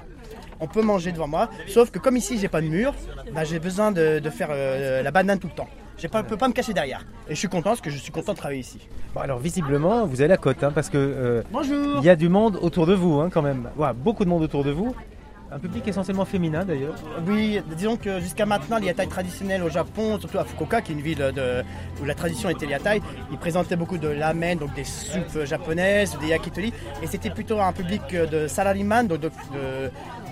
On peut manger devant moi, sauf que comme ici, j'ai pas de mur, bah, j'ai besoin de, de faire euh, la banane tout le temps. Je ne peux pas me cacher derrière. Et je suis content parce que je suis content de travailler ici. Bon, alors visiblement, vous avez la cote, hein, parce que euh, Bonjour il y a du monde autour de vous, hein, quand même. Ouais, beaucoup de monde autour de vous. Un public essentiellement féminin d'ailleurs. Oui, disons que jusqu'à maintenant, les yatai traditionnels au Japon, surtout à Fukuoka, qui est une ville de- où la tradition était les yatai, ils présentaient beaucoup de ramen, donc des soupes japonaises, des yakitori, et c'était plutôt un public de salariman, donc de-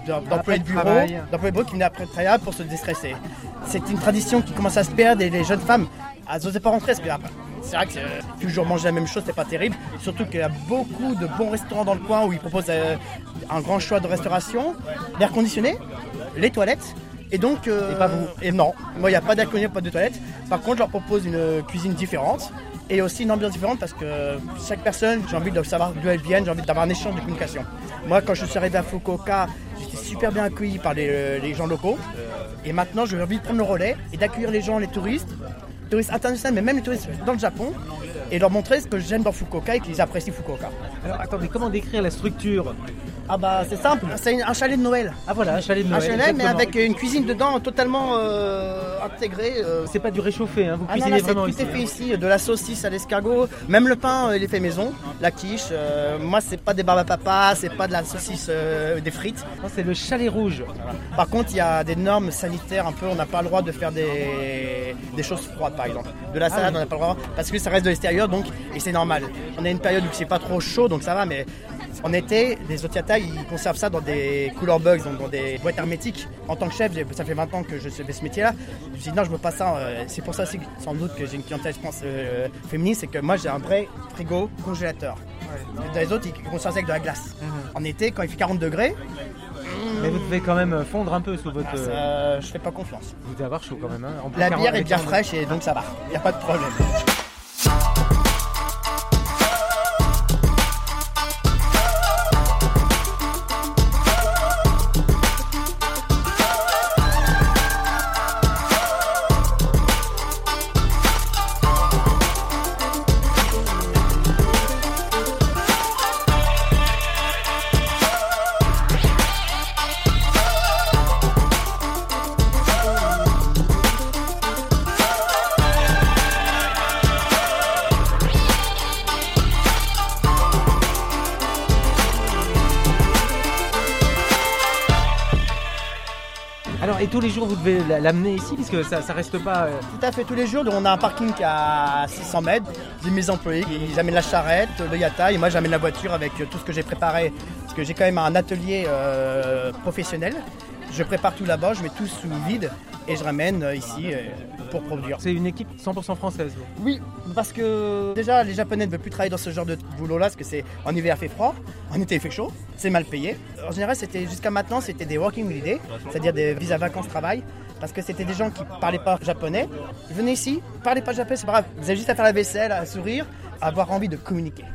d'employés de bureau, d'employés de bureau qui venaient après le travail pour se déstresser. C'est une tradition qui commence à se perdre et les jeunes femmes, elles n'osaient pas rentrer parce que après, c'est vrai que euh, toujours manger la même chose, c'est pas terrible. Surtout qu'il y a beaucoup de bons restaurants dans le coin où ils proposent euh, un grand choix de restauration, l'air conditionné, les toilettes. Et donc. euh, Et pas vous. Et non, moi il n'y a pas d'air conditionné, pas de toilettes. Par contre, je leur propose une cuisine différente et aussi une ambiance différente parce que chaque personne, j'ai envie de savoir d'où elle vient, j'ai envie d'avoir un échange de communication. Moi, quand je suis arrivé à Fukuoka, j'étais super bien accueilli par les, euh, gens locaux. Et maintenant, j'ai envie de prendre le relais et d'accueillir les gens, les touristes, touristes internationaux, mais même les touristes dans le Japon, et leur montrer ce que j'aime dans Fukuoka et qu'ils apprécient Fukuoka. Alors attendez, comment décrire la structure? Ah bah c'est simple, c'est une- un chalet de Noël. Ah voilà, un chalet de Un Noël. chalet, mais avec une cuisine dedans totalement euh, intégrée. euh, C'est pas du réchauffé, hein, vous Ah non, cuisinez là, c'est vraiment tout ici. est fait ici, de la saucisse à l'escargot, même le pain, euh, il est fait maison, la quiche. euh, moi, c'est pas des barbes à papa, c'est pas de la saucisse, des frites. Non, c'est le chalet rouge. Par contre, il y a des normes sanitaires un peu, on n'a pas le droit de faire des, des choses froides, par exemple. De la salade, oui. on n'a pas le droit, parce que ça reste de l'extérieur, donc, et c'est normal. On a une période où c'est pas trop chaud, donc ça va, mais en été, les otiatas, ils conservent ça dans des cooler bugs, donc dans des boîtes hermétiques. En tant que chef, ça fait 20 ans que je fais ce métier-là. Je me suis dit, non, je veux pas ça. euh, C'est pour ça aussi, sans doute, que j'ai une clientèle, je pense, euh, féminine, c'est que moi, j'ai un vrai frigo congélateur. Dans les autres, ils conservent ça avec de la glace. En été, quand il fait 40 degrés, Mais vous devez quand même fondre un peu sous votre. ah, ça, je fais pas confiance. Vous devez avoir chaud quand même. Hein. En plus, La 40 bière est bien fraîche et donc ça va. Il n'y a pas de problème. Les jours vous devez la- l'amener ici parce que ça, ça reste pas. euh, Tout à fait, tous les jours, on a un parking à 600 mètres. J'ai mes employés, ils amènent la charrette, le yata, et moi j'amène la voiture avec euh, tout ce que j'ai préparé. Parce que j'ai quand même un atelier euh, professionnel. Je prépare tout là-bas, je mets tout sous vide et je ramène euh, ici euh, pour produire. C'est une équipe 100% française. Oui, parce que déjà les Japonais ne veulent plus travailler dans ce genre de boulot-là parce que c'est en hiver il fait froid, en été il fait chaud, c'est mal payé. En général, c'était jusqu'à maintenant c'était des working holiday, c'est-à-dire des visas vacances travail, parce que c'était des gens qui parlaient pas japonais. Ils venaient ici, parlaient pas japonais, c'est pas grave, vous avez juste à faire la vaisselle, à sourire, à avoir envie de communiquer.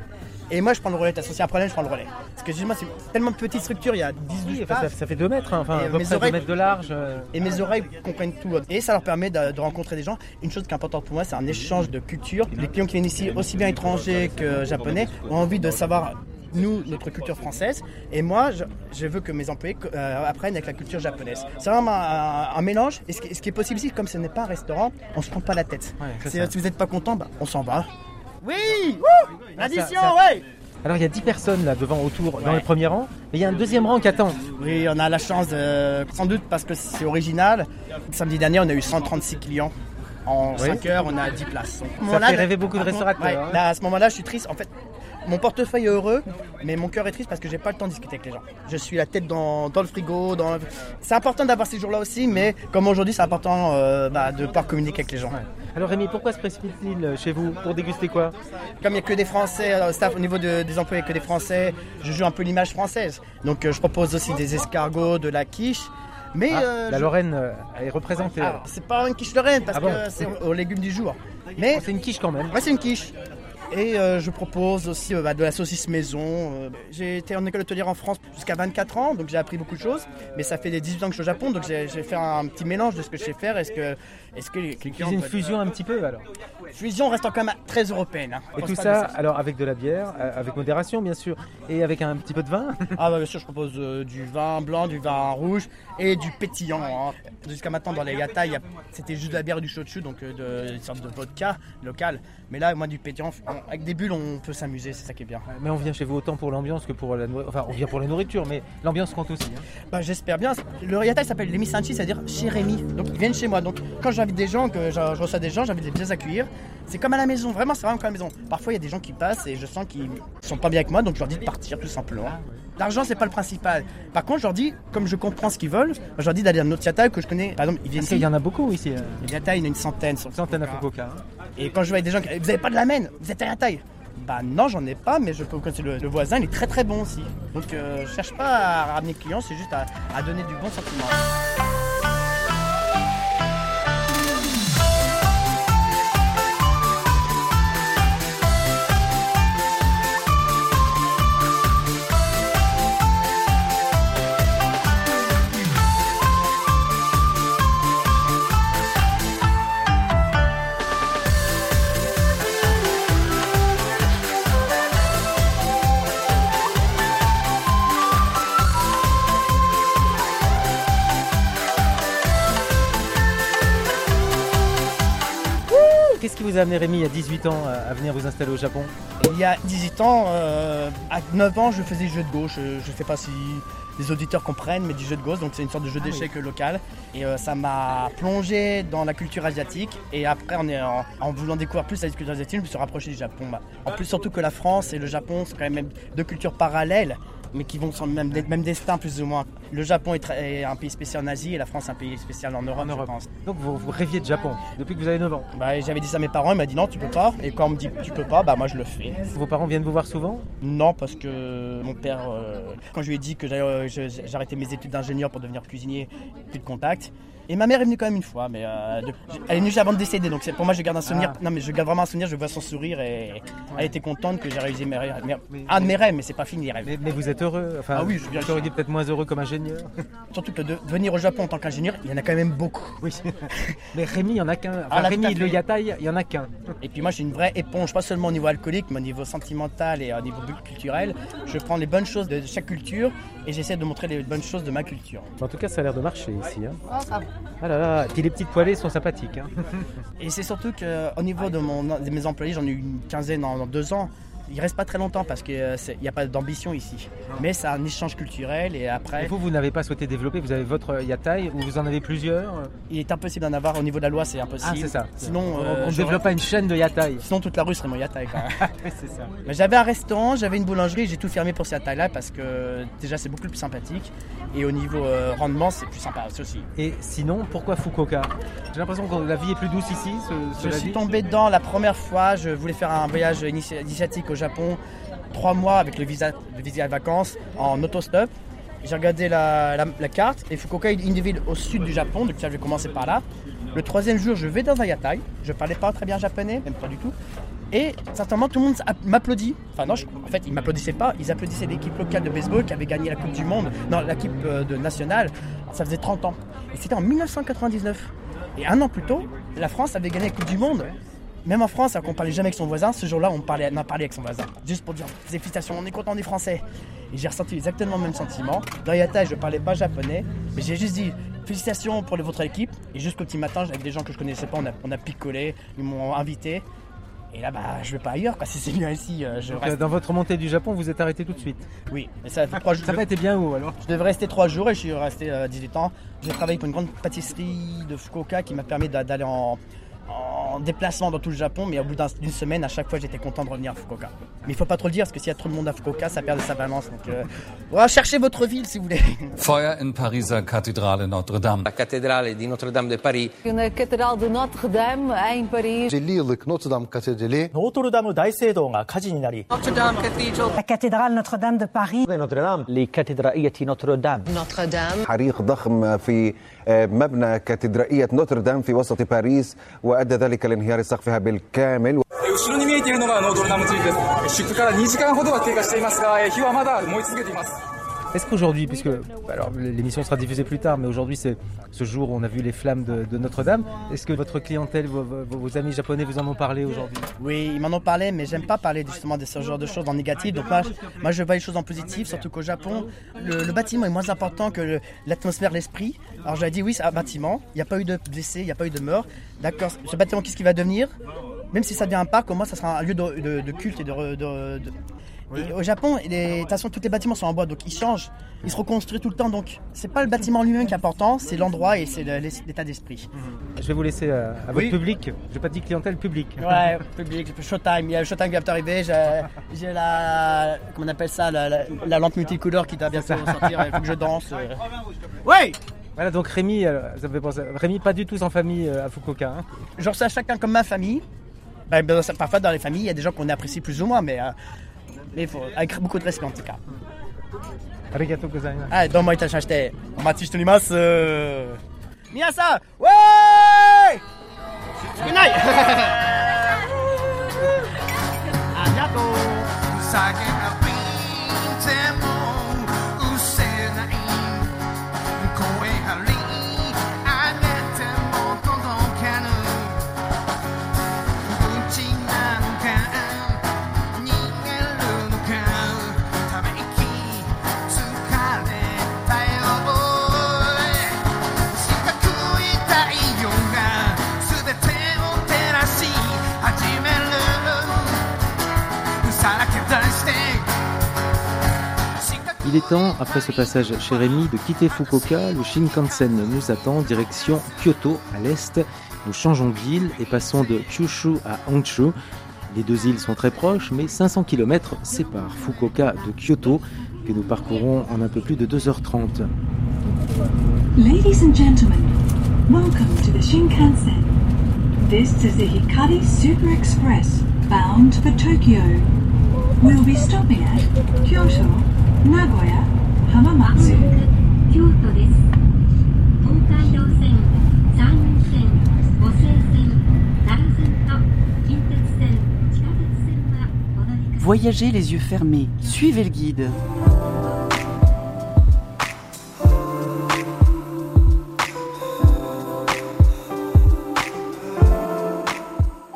Et moi je prends le relais, s'il y a un problème, je prends le relais. Parce que excuse-moi, c'est tellement de petite structure, il y a 10 Oui, 12 enfin, ça, fait 2 mètres, hein, enfin à peu mes près 2 oreilles- mètres de large. euh. et mes oreilles comprennent tout. Et ça leur permet de, de rencontrer des gens. Une chose qui est importante pour moi, c'est un échange de culture. Les clients qui viennent ici, aussi bien étrangers que japonais, ont envie de savoir nous, notre culture française. Et moi, je, je veux que mes employés euh, apprennent avec la culture japonaise. C'est vraiment un, un mélange. Et ce qui, ce qui est possible ici, comme ce n'est pas un restaurant, on se prend pas la tête. Ouais, Si, si vous n'êtes pas content, bah, on s'en va. Oui L'addition, ouais Alors il y a 10 personnes là devant autour dans le premier rang, mais il y a un deuxième rang qui attend. Oui, on a la chance, de, sans doute parce que c'est original. Samedi dernier, on a eu 136 clients. En Oui. 5 heures, on a 10 places. Ça fait rêver beaucoup de restaurateurs, ouais, hein. là, à ce moment-là, je suis triste. En fait, mon portefeuille est heureux, mais mon cœur est triste parce que j'ai pas le temps de discuter avec les gens. Je suis la tête dans, dans le frigo. Dans... C'est important d'avoir ces jours-là aussi, mais comme aujourd'hui, c'est important euh, bah, de pouvoir communiquer avec les gens. Alors Rémi, pourquoi se précipite-t-il euh, chez vous Pour déguster quoi Comme il n'y a que des Français, euh, staff, au niveau de- des employés, que des Français, je joue un peu l'image française. Donc euh, je propose aussi des escargots, de la quiche. Mais Ah, euh, La Lorraine euh, est représentée. Ah, c'est pas une quiche Lorraine parce Ah bon que c'est aux légumes du jour. Mais Oh, c'est une quiche quand même. Ouais, c'est une quiche. Et euh, je propose aussi euh, bah, de la saucisse maison. euh, j'ai été en école hôtelière en France jusqu'à 24 ans, donc j'ai appris beaucoup de choses. Mais ça fait des 18 ans que je suis au Japon, donc j'ai fait un petit mélange de ce que je sais faire. Que, est-ce que les clients peuvent- fusion un petit peu alors. Fusion restant quand même très européenne. hein. Et tout ça, alors avec de la bière, euh, avec modération bien sûr, et avec un petit peu de vin. Ah bah bien sûr, je propose euh, du vin blanc, du vin rouge et du pétillant. hein. Jusqu'à maintenant, dans les yatai, il y a- c'était juste de la bière et du shochu, donc euh, de, une sorte de vodka local. Mais là, moi, du pétillant, on- avec des bulles, on peut s'amuser, c'est ça qui est bien. Mais on vient chez vous autant pour l'ambiance que pour la nourriture. Enfin, on vient pour la nourriture, mais l'ambiance compte aussi. hein. Bah, j'espère bien. Le yatai s'appelle Remi Sanchi, c'est-à-dire chez Rémi. Donc ils viennent chez moi. Donc quand j'invite des gens, que je, je reçois des gens, j'ai envie de les bien accueillir. C'est comme à la maison, vraiment, c'est vraiment comme à la maison. Parfois, il y a des gens qui passent et je sens qu'ils sont pas bien avec moi, donc je leur dis de partir tout simplement. L'argent, c'est pas le principal. Par contre, je leur dis, comme je comprends ce qu'ils veulent, je leur dis d'aller à yatai que je connais. Par exemple, ils viennent qu'il ici. y en a beaucoup ici. euh, il y en a une centaine. Sur Une centaine à Fukuoka. Hein. Et quand je vois des gens qui vous avez pas de la mène, vous êtes un yatai. Bah non, j'en ai pas, mais je peux le, le voisin, il est très très bon aussi. Donc euh, je cherche pas à ramener clients, c'est juste à, à donner du bon sentiment. Vous a amené Rémi il y a 18 ans à venir vous installer au Japon Il y a 18 ans, euh, à 9 ans, je faisais du jeu de gauche. Je ne sais pas si les auditeurs comprennent, mais du jeu de gauche, donc c'est une sorte de jeu d'échecs local. Et euh, ça m'a plongé dans la culture asiatique. Et après, en, en, en voulant découvrir plus la culture asiatique, je me suis rapproché du Japon. Bah, En plus, surtout que la France et le Japon sont quand même deux cultures parallèles, mais qui vont sur le même, même destin plus ou moins. Le Japon est, est un pays spécial en Asie et la France un pays spécial en Europe, je pense. Donc vous, vous rêviez de Japon depuis que vous avez 9 ans. Bah, J'avais dit ça à mes parents, ils m'ont dit non, tu peux pas. Et quand on me dit tu peux pas, bah moi je le fais. Vos parents viennent vous voir souvent? Non, parce que mon père, euh, quand je lui ai dit que euh, j'arrêtais mes études d'ingénieur pour devenir cuisinier, plus de contact. Et ma mère est venue quand même une fois, mais euh, de- elle est venue juste avant de décéder, donc pour moi je garde un souvenir. Ah. Non, mais je garde vraiment un souvenir. Je vois son sourire et elle était contente que j'ai réalisé mes rêves. mes- un de mes rêves, mais c'est pas fini les rêves. mais, mais vous êtes heureux enfin, Ah oui, je suis dit peut-être moins heureux comme ingénieur. Surtout que de venir au Japon en tant qu'ingénieur, il y en a quand même beaucoup. Oui. mais Rémi, il n'y en a qu'un. Enfin, Ah, Rémi, le yatai, il n'y en a qu'un. Et puis moi, suis une vraie éponge, pas seulement au niveau alcoolique, mais au niveau sentimental et au niveau culturel. Je prends les bonnes choses de chaque culture et j'essaie de montrer les bonnes choses de ma culture. En tout cas, ça a l'air de marcher ici. hein. Ah, ça va. Ah les petites poêlées sont sympathiques. hein. Et c'est surtout qu'au niveau de, mon, de mes employés, j'en ai eu une quinzaine en deux ans. Il reste pas très longtemps parce qu'il n'y a pas d'ambition ici. Mais c'est un échange culturel et après. Et vous, vous n'avez pas souhaité développer, vous avez votre yatai ou vous en avez plusieurs Il est impossible d'en avoir au niveau de la loi, c'est impossible. Ah, c'est ça. Sinon, on euh, ne développe pas une chaîne de yatai. Sinon, toute la rue serait mon quand même. c'est ça. Mais j'avais un restaurant, j'avais une boulangerie, j'ai tout fermé pour ce yatai-là parce que déjà c'est beaucoup plus sympathique et au niveau euh, rendement c'est plus sympa aussi. Et sinon, pourquoi Fukuoka? J'ai l'impression que la vie est plus douce ici. ce- Je suis tombé dedans la première fois, je voulais faire un voyage initia- initiatique au Japon, trois mois avec le visa, le visa de vacances en autostop. J'ai regardé la, la- la carte et Fukuoka est une des villes au sud du Japon, donc ça je vais commencer par là. Le troisième jour, je vais dans un yatai, je parlais pas très bien japonais, même pas du tout. Et certainement tout le monde app- m'applaudit. Enfin non, en fait ils m'applaudissaient pas, ils applaudissaient l'équipe locale de baseball qui avait gagné la Coupe du Monde, non l'équipe euh, de nationale, ça faisait 30 ans. Et c'était en 1999. Et un an plus tôt, la France avait gagné la Coupe du Monde. Même en France, alors qu'on parlait jamais avec son voisin, ce jour-là, on, parlait, on a parlé avec son voisin. Juste pour dire, félicitations, on est content des Français. Et j'ai ressenti exactement le même sentiment. Dans Yatai, je parlais pas japonais, mais j'ai juste dit, félicitations pour votre équipe. Et jusqu'au petit matin, avec des gens que je connaissais pas, on a, on a picolé, ils m'ont invité. Et là, bah, je vais pas ailleurs, quoi. Si c'est bien ici, euh, je Donc, euh, reste. Dans votre montée du Japon, vous êtes arrêté tout de suite. Oui, mais ça fait trois jours. Ça n'a pas été bien où alors? Je devais rester 3 jours et je suis resté euh, 18 ans. J'ai travaillé pour une grande pâtisserie de Fukuoka qui m'a permis d'a- d'aller en, en déplacement dans tout le Japon, mais au bout d'une semaine, à chaque fois, j'étais content de revenir à Fukuoka. Mais il faut pas trop le dire, parce que s'il y a trop de monde à Fukuoka, ça perd de sa balance. Donc, euh, voilà, cherchez votre ville si vous voulez. Feuer in Pariser Kathedrale Notre-Dame. La cathédrale de Notre-Dame de Paris. Une cathédrale de Notre-Dame à Paris. Notre-Dame cathédrale. Notre-Dame La cathédrale Notre-Dame de Paris. Notre-Dame. Les cathédrales Notre-Dame? Notre-Dame. آه، مبنى كاتدرائية نوتردام في وسط باريس وأدى ذلك لانهيار سقفها بالكامل. Est-ce qu'aujourd'hui, puisque l'émission sera diffusée plus tard, mais aujourd'hui c'est ce jour où on a vu les flammes de, Notre-Dame, est-ce que votre clientèle, vos, amis japonais vous en ont parlé aujourd'hui? Oui, ils m'en ont parlé, mais j'aime pas parler justement de ce genre de choses en négatif. Donc moi, je- vois les choses en positif, surtout qu'au Japon, le, bâtiment est moins important que l'atmosphère, l'esprit. Alors j'avais dit oui, c'est un bâtiment, il n'y a pas eu de blessés, il n'y a pas eu de morts. D'accord, ce bâtiment, qu'est-ce qu'il va devenir? Même si ça devient un parc, au moins ça sera un lieu de, culte et de- Et au Japon, les- de toute façon, tous les bâtiments sont en bois, donc ils changent, ils se reconstruisent tout le temps. Donc c'est pas le bâtiment lui-même qui est important, c'est l'endroit et c'est l'état d'esprit. Je vais vous laisser à, à votre Oui. public. Je n'ai pas dit clientèle, public. Ouais, public, Showtime. Il y a le Showtime qui vient d'arriver. J'ai, j'ai la. Comment on appelle ça La, la, la lampe multicouleur qui doit bientôt sortir. Il faut que je danse. euh. Ouais Voilà, donc Rémi, euh, ça me fait penser. Rémi, pas du tout en famille euh, à Fukuoka. hein. Je reçois chacun comme ma famille. Ben, ben, ça- parfois, dans les familles, il y a des gens qu'on apprécie plus ou moins, mais. euh, mais faut, avec beaucoup de respect en tout cas. Arigato gozaimasu. Ah, dans moi, il t'a acheté. Matish Tunimas. Miyasa! Ouais! Good night! Il est temps, après ce passage chez Rémi, de quitter Fukuoka. Le Shinkansen nous attend, direction Kyoto, à l'est. Nous changeons de ville et passons de Kyushu à Honshu. Les deux îles sont très proches, mais 500 km séparent Fukuoka de Kyoto, que nous parcourons en un peu plus de 2h30. Ladies and gentlemen, welcome to the Shinkansen. This is the Hikari Super Express bound for Tokyo. We'll be stopping at Kyoto, Nagoya, Hamamatsu. 京都です東海道線山陰線五西線奈良線と近鉄線地下鉄線はお乗りください Voyagez les yeux fermés, suivez le guide.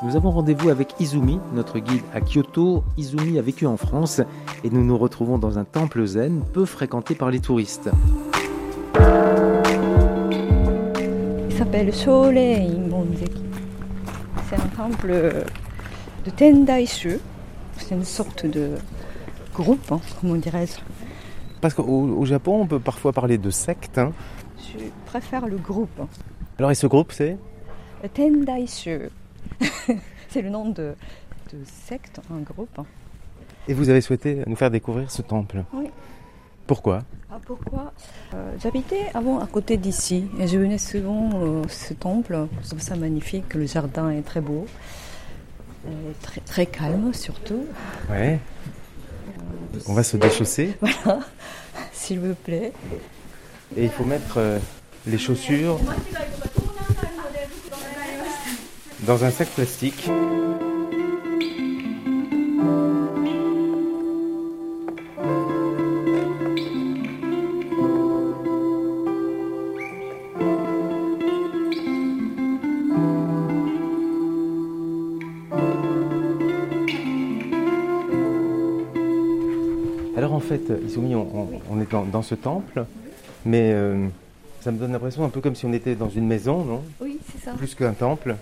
Nous avons rendez-vous avec Izumi, notre guide à Kyoto. Izumi a vécu en France et nous nous retrouvons dans un temple zen peu fréquenté par les touristes. Il s'appelle Shorein Bonzeki. C'est un temple de Tendai-shu. C'est une sorte de groupe, hein, comment dirais-je. Parce qu'au au Japon, on peut parfois parler de secte. hein. Je préfère le groupe. Alors, et ce groupe, c'est? Tendaishu. c'est le nom de, de secte, un groupe. Et vous avez souhaité nous faire découvrir ce temple. Oui. Pourquoi? Ah, pourquoi? Euh, J'habitais avant à côté d'ici et je venais souvent euh, ce temple. Je trouve ça magnifique. Le jardin est très beau, Euh, très, très calme surtout. Ouais. On va se déchausser. Voilà, s'il vous plaît. Et il faut mettre euh, les chaussures dans un sac plastique. Alors en fait, Izumi, on, on- on est dans, dans ce temple, mais euh, ça me donne l'impression un peu comme si on était dans une maison, non? Oui, c'est ça. Plus qu'un temple,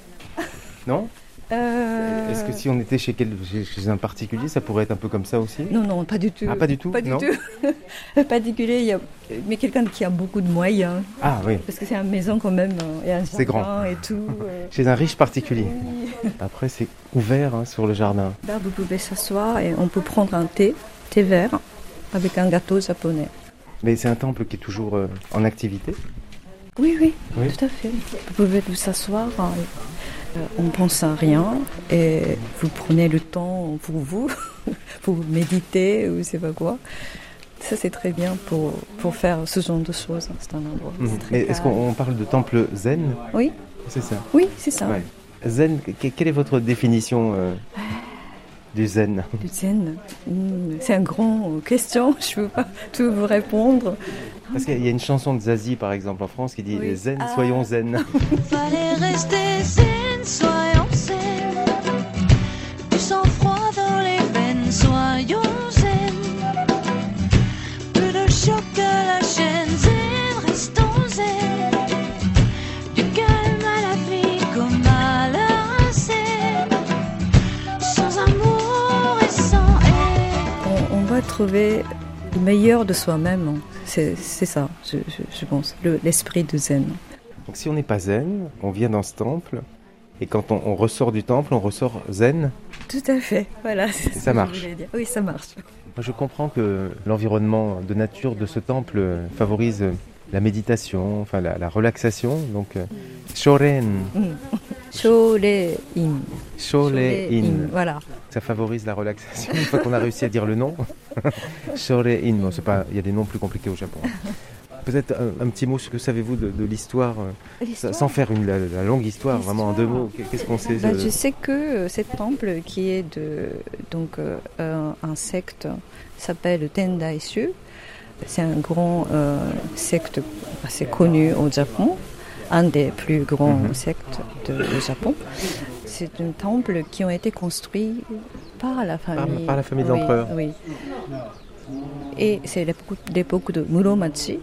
non Euh, Est-ce que si on était chez, quel- chez- un particulier, ça pourrait être un peu comme ça aussi Non, non, pas du tout. Ah, pas du tout Pas du non tout. particulier, il y a... mais quelqu'un qui a beaucoup de moyens. Ah oui, Parce que c'est une maison quand même, euh, il y a un C'est jardin grand. et tout. euh. chez un riche particulier. Oui. Après, c'est ouvert hein, sur le jardin. Là, vous pouvez s'asseoir et on peut prendre un thé, thé vert, avec un gâteau japonais. Mais c'est un temple qui est toujours euh, en activité. Oui, oui, Oui. tout à fait. Vous pouvez vous s'asseoir, euh, on ne pense à rien et vous prenez le temps pour vous, pour méditer ou je sais pas quoi. Ça, c'est très bien pour, pour faire ce genre de choses. C'est un endroit. Mhm. c'est est-ce qu'on on parle de temple zen Oui, C'est ça. oui, c'est ça. Ouais. Zen, que- quelle est votre définition euh, du zen Du zen, hmm, c'est une grande question, je ne peux pas tout vous répondre. Parce qu'il y a une chanson de Zazie, par exemple, en France, qui dit Oui. Zen, Ah. soyons zen. Fallait rester zen, soyons zen. Trouver le meilleur de soi-même. C'est c'est ça, je, je- je pense, le- l'esprit de zen. Donc si on n'est pas zen, on vient dans ce temple, et quand on, on ressort du temple, on ressort zen. Tout à fait, voilà. ça que je marche. dire. Oui, ça marche. Moi, je comprends que l'environnement de nature de ce temple favorise la méditation, enfin la, la relaxation. Donc, euh, shoren, Mm. Shore-in. Shore-in. Voilà. Ça favorise la relaxation. Une fois qu'on a réussi à dire le nom, Shore-in. Bon, c'est pas, il y a des noms plus compliqués au Japon. Peut-être un, un petit mot, ce que savez-vous de, de l'histoire, euh, L'histoire sans faire une, la, la longue histoire, vraiment en deux mots. Qu'est-ce qu'on sait Bah, euh, je sais que euh, cet temple qui est de donc euh, un, un secte s'appelle Tendaishu. C'est un grand euh, secte assez connu au Japon, un des plus grands Mhm. sectes de, du Japon. C'est un temple qui ont été construits par la famille. par la famille Oui, d'empereurs. Oui. Et c'est l'époque de Muromachi.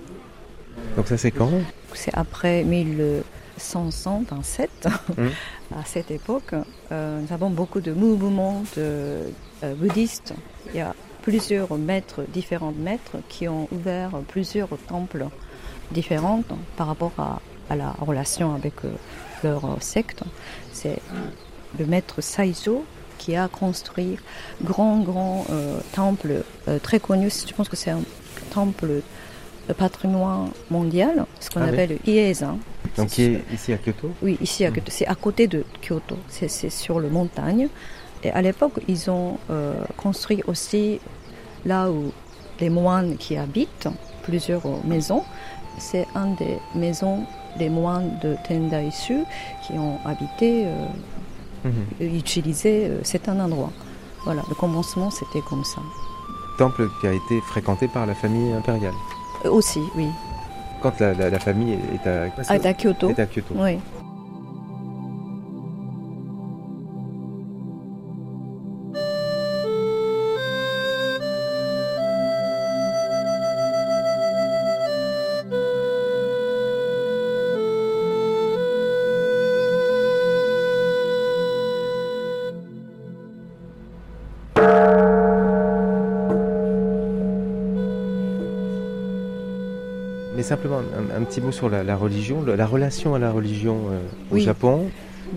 Donc ça c'est quand? C'est après 1127. Mhm. À cette époque, euh, nous avons beaucoup de mouvements de, euh, bouddhistes. Il y a plusieurs maîtres, différents maîtres, qui ont ouvert plusieurs temples différents par rapport à, à la relation avec euh, leur secte. C'est le maître Saijo qui a construit grand, grand euh, temple euh, très connu. Je pense que c'est un temple de patrimoine mondial, ce qu'on Ah oui. appelle Iezan. Donc qui est ici à Kyoto? Oui, ici, à Kyoto. c'est à côté de Kyoto, c'est c'est sur le montagne. Et à l'époque, ils ont euh, construit aussi là où les moines qui habitent, plusieurs maisons. C'est un des maisons des moines de Tendaishu qui ont habité, euh, Mhm. utilisé euh, cet un endroit. Voilà, le commencement c'était comme ça. Temple qui a été fréquenté par la famille impériale. Aussi, oui. Quand la, la- la famille est à, est à Kyoto. est à Kyoto. Oui. Mais simplement un, un petit mot sur la, la religion, la, la relation à la religion euh, au Oui. Japon.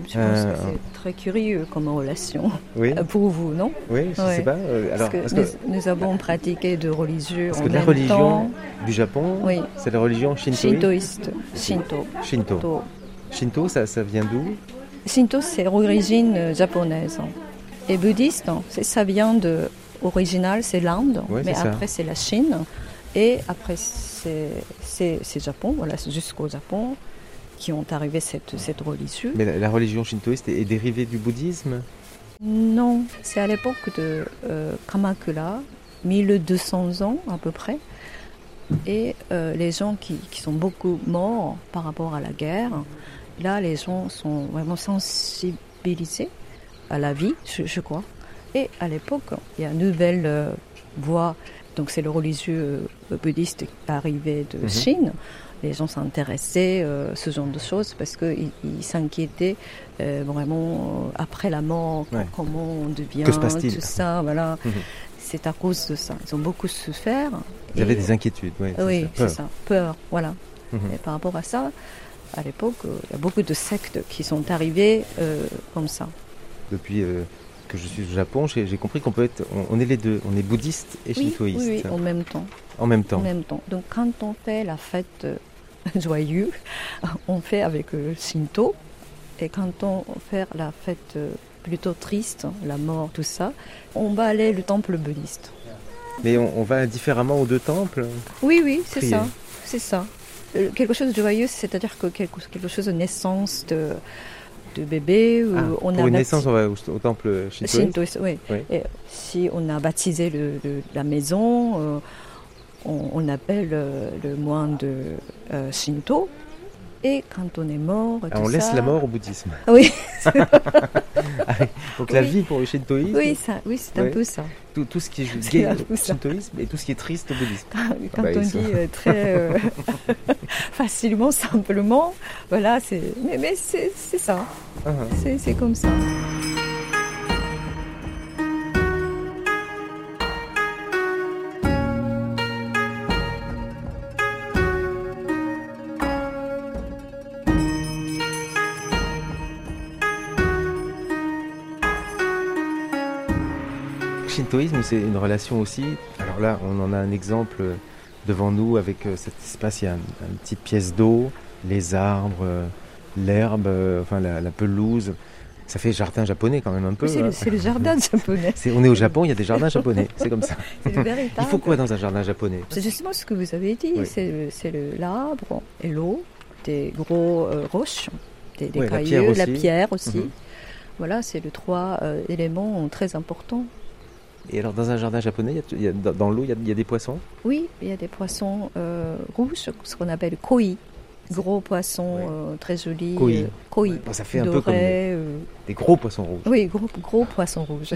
Je pense Euh, que c'est très curieux comme relation Oui. euh, pour vous, non? Oui, je sais pas, euh, alors, parce que, parce que- nous, nous avons pratiqué de religieux Parce en que la religion temps. du Japon, Oui. c'est la religion shintoïste. Shintoïste. Shinto. Shinto. To. Shinto, ça, ça vient d'où? Shinto, c'est l'origine euh, japonaise. Et bouddhiste, ça vient de original, c'est l'Inde, Ouais, mais ça. après c'est la Chine, et après c'est Japon, voilà, jusqu'au Japon qui ont arrivé cette, cette religion. Mais la, la religion shintoïste est, est dérivée du bouddhisme? Non, c'est à l'époque de euh, Kamakura, 1200 ans à peu près. Et euh, les gens qui, qui sont beaucoup morts par rapport à la guerre, là les gens sont vraiment sensibilisés à la vie, je, je crois. Et à l'époque, il y a une nouvelle euh, voie, donc c'est le religieux euh, bouddhiste arrivé de Mhm. Chine. Les gens s'intéressaient à ce genre de choses parce qu'ils ils s'inquiétaient euh, vraiment euh, après la mort, Ouais. comment on devient, Que tout ça, voilà. Mhm. C'est à cause de ça. Ils ont beaucoup souffert. Avez Et- des inquiétudes, ouais, oui, ça, c'est ça. Peur, voilà. Mhm. Et par rapport à ça, à l'époque, euh, il y a beaucoup de sectes qui sont arrivées euh, comme ça. Depuis euh, que je suis au Japon, j'ai compris qu'on peut être, on, on est les deux, on est bouddhiste et Oui, shintoïste. oui, oui, en même temps. En même temps. En même temps. Donc quand on fait la fête euh, joyeuse, on fait avec le Shinto. Et quand on fait la fête euh, plutôt triste, la mort, tout ça, on va aller au temple bouddhiste. Mais on, on va différemment aux deux temples? Oui, oui, c'est ça. C'est ça. Euh, Quelque chose de joyeux, c'est-à-dire que quelque, quelque chose de naissance de, de bébé. Ah, on Pour a une naissance, on va au, au temple shintoïste Shintoïste, oui. Oui. Et si on a baptisé le- le- la maison, euh, on, on appelle euh, le moine de euh, Shinto. Et quand on est mort, Ah, tout on laisse ça- la mort au bouddhisme. Oui. Ah. Donc la Oui. vie pour le shintoïsme. Oui, ça- oui, c'est un peu ça. Tout, tout ce qui est un au shintoïsme et tout ce qui est triste au bouddhisme. Quand Ah bah, on dit euh, très euh, facilement, simplement, voilà, c'est. Mais, mais c'est ça. C'est- C'est comme ça. Shintoïsme, c'est une relation aussi. Alors là, on en a un exemple devant nous avec euh, cet espace. Il y a un- une petite pièce d'eau, les arbres, euh, l'herbe, euh, enfin la, la pelouse. Ça fait jardin japonais quand même un peu. C'est hein. le, c'est le jardin japonais. On est au Japon, il y a des jardins japonais. C'est comme ça. Le. Il faut quoi dans un jardin japonais? C'est justement ce que vous avez dit. Oui. C'est le- le- l'arbre et l'eau, des gros euh, roches, des, des la cailloux, la pierre aussi. Mhm. Voilà, c'est les trois euh, éléments très importants. Et alors dans un jardin japonais, il y a- dans l'eau, il y, a, il y a des poissons? Oui, il y a des poissons euh, rouges, ce qu'on appelle koi. Gros poissons euh, très jolis. Koi. euh, koi. Bon, ça fait un peu comme des- gros poissons rouges. Oui, gros, gros poissons rouges.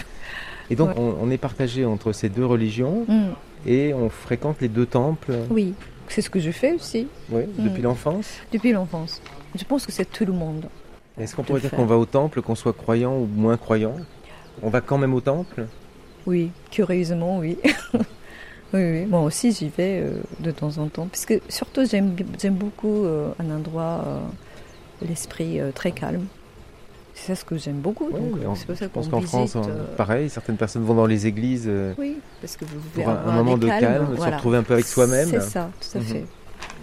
Et donc Ouais. on, on est partagé entre ces deux religions Mm. et on fréquente les deux temples. Oui, c'est ce que je fais aussi. Oui, depuis Mm. l'enfance? Depuis l'enfance. Je pense que c'est tout le monde. Est-ce qu'on pourrait dire qu'on va au temple, qu'on soit croyant ou moins croyant? On va quand même au temple? Oui, curieusement, oui. oui, oui. Moi aussi, j'y vais euh, de temps en temps. Parce que surtout, j'aime beaucoup euh, un endroit, euh, l'esprit très calme. C'est ça ce que j'aime beaucoup. Ouais, donc, mais en- c'est pour ça je pense qu'en France, hein, pareil, certaines personnes vont dans les églises Oui, parce que vous pour un, moment de calme, se retrouver un peu avec soi-même. C'est ça, tout à Mhm. fait.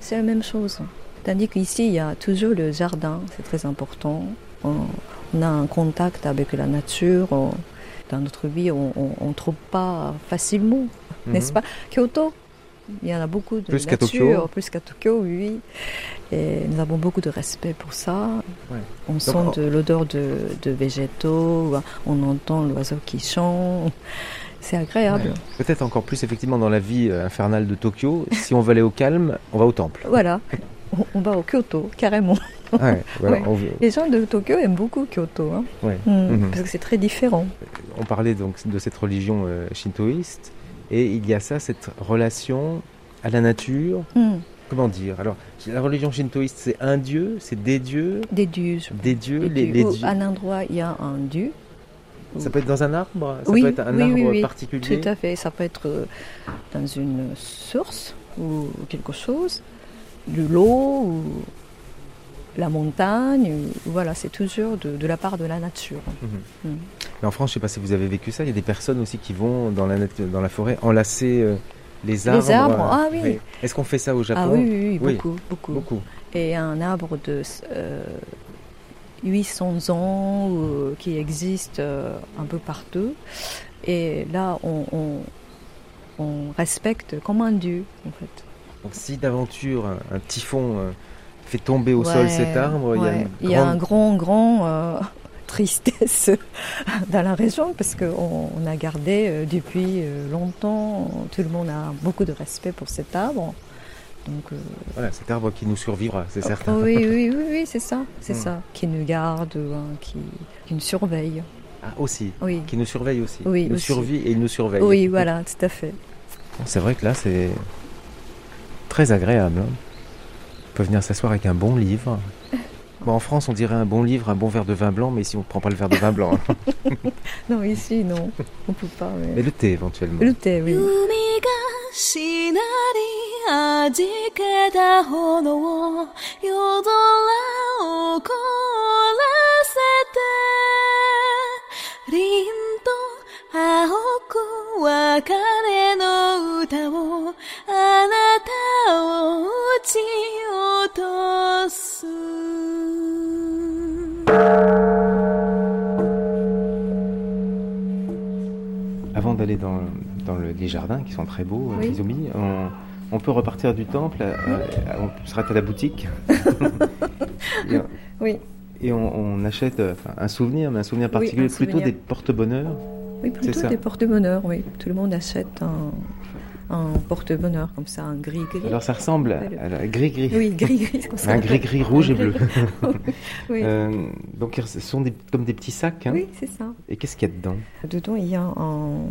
C'est la même chose. Tandis qu'ici, il y a toujours le jardin, c'est très important. On, on a un contact avec la nature. on- dans notre vie, on ne trouve pas facilement, Mhm. n'est-ce pas? Kyoto, il y en a beaucoup de Plus qu'à Tokyo. plus qu'à Tokyo, oui. Et nous avons beaucoup de respect pour ça. Ouais. On Donc, sent en- de l'odeur de, de végétaux, on entend l'oiseau qui chante. C'est agréable. Ouais. Peut-être encore plus effectivement dans la vie euh, infernale de Tokyo. si on veut aller au calme, on va au temple. Voilà, on, on va au Kyoto, carrément. Ouais, voilà, Ouais. on Les gens de Tokyo aiment beaucoup Kyoto, hein. Ouais. Mm, Mhm. parce que c'est très différent. On parlait donc de cette religion euh, shintoïste et il y a ça, cette relation à la nature. Mm. Comment dire? Alors, la religion shintoïste, c'est un dieu, c'est des dieux, Des dieux. des dieux, Des les, dieux. les Où dieux. À un endroit, il y a un dieu. Ça peut être dans un arbre, ça oui, peut être un oui, arbre oui, oui, particulier? Tout à fait. Ça peut être euh, dans une source ou quelque chose. de l'eau ou la montagne. Voilà, c'est toujours de, de la part de la nature. Mhm. Mm. Mais en France, je sais pas si vous avez vécu ça, il y a des personnes aussi qui vont dans la, nat- dans la forêt enlacer euh, les arbres. arbres, euh, ah oui. Est-ce qu'on fait ça au Japon? Ah oui, oui, oui, beaucoup, beaucoup. Beaucoup. Et un arbre de euh, 800 ans euh, qui existe euh, un peu partout. Et là, on, on- on respecte comme un dieu, en fait. Donc si d'aventure un, un typhon euh, fait tomber au Ouais, sol cet arbre, il y a Il y a un grand, grand euh, tristesse dans la région parce qu'on on a gardé euh, depuis euh, longtemps, tout le monde a beaucoup de respect pour cet arbre. Donc, euh, Voilà, cet arbre qui nous survivra, c'est certain. Oh, oui, oui, oui, oui, c'est ça, c'est Hmm. ça, qui nous garde, hein, qui, qui nous surveille. Ah, aussi. Oui. Qui nous surveille aussi. Oui, il nous aussi. survit et il nous surveille. Oui, voilà, tout à fait. C'est vrai que là, c'est très agréable. hein. On peut venir s'asseoir avec un bon livre. Bon, en France, on dirait un bon livre, un bon verre de vin blanc, mais ici, on ne prend pas le verre de vin blanc. hein. Non, ici, non, on peut pas. mais- mais le thé, éventuellement. Le thé, oui. Avant d'aller dans, dans le- les jardins qui sont très beaux, euh, Oui. On, on peut repartir du temple, euh, euh, on s'arrête à la boutique. et, on- Oui. et on, on achète euh, enfin, un souvenir, mais un souvenir Oui, particulier, un plutôt souvenir. des porte-bonheur. Oui, plutôt des porte-bonheur, oui. Tout le monde achète un, un porte-bonheur comme ça, un gris-gris. Alors ça ressemble à, gris-gris. Oui, gris-gris. Un gris-gris rouge et bleu. Oui. Euh, donc ce sont des, comme des petits sacs. hein. Oui, c'est ça. Et qu'est-ce qu'il y a dedans? Dedans, il y a un-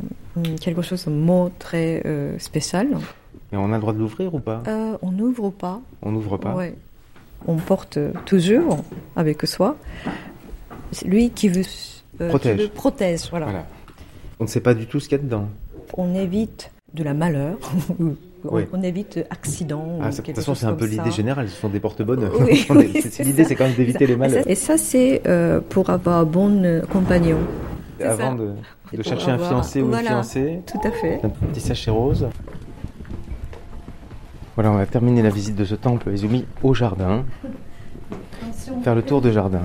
quelque chose de mot très euh, spécial. Et on a le droit de l'ouvrir ou pas? Euh, on n'ouvre pas. On n'ouvre pas Ouais. On porte toujours avec soi. C'est lui qui veut, Protège. qui veut protège, voilà. Voilà. On ne sait pas du tout ce qu'il y a dedans. On évite de la malheur. on, Oui. on évite accident. Ah, ou de toute façon, c'est un peu l'idée générale, ce sont des. Oui, oui, c'est L'idée, c'est quand même d'éviter les malheurs. Et ça, c'est euh, pour avoir bon euh, compagnon. Avant ça. de, chercher un fiancé ou une fiancée, Tout à fait. un petit sachet rose. Voilà, on va terminer la visite de ce temple Izumi au jardin. Faire le tour de jardin.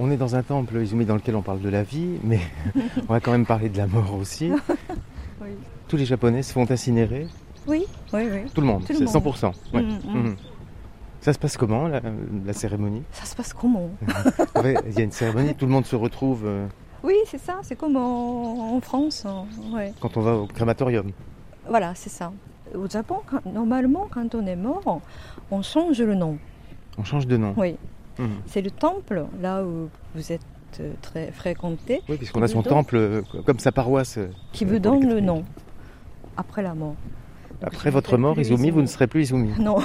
On est dans un temple Izumi dans lequel on parle de la vie, mais on va quand même parler de la mort aussi. Tous les Japonais se font incinérer. Oui, oui, oui. Tout le monde, c'est monde. 100%. ouais. Mm, mm. Mhm. Ça se passe comment, la, la cérémonie? Ça se passe comment? Il y a une cérémonie, tout le monde se retrouve euh, Oui, c'est ça. C'est comme en, en France. hein, ouais. quand on va au crématorium. Voilà, c'est ça. Au Japon, quand- normalement, quand on est mort, on change le nom. On change de nom. Oui. C'est le temple, là où vous êtes euh, très fréquenté. Oui, puisqu'on a son temple euh, comme sa paroisse. euh, Qui vous donne le nom après la mort. Donc, Après votre mort, Izumi, vous ne serez plus Izumi. Non.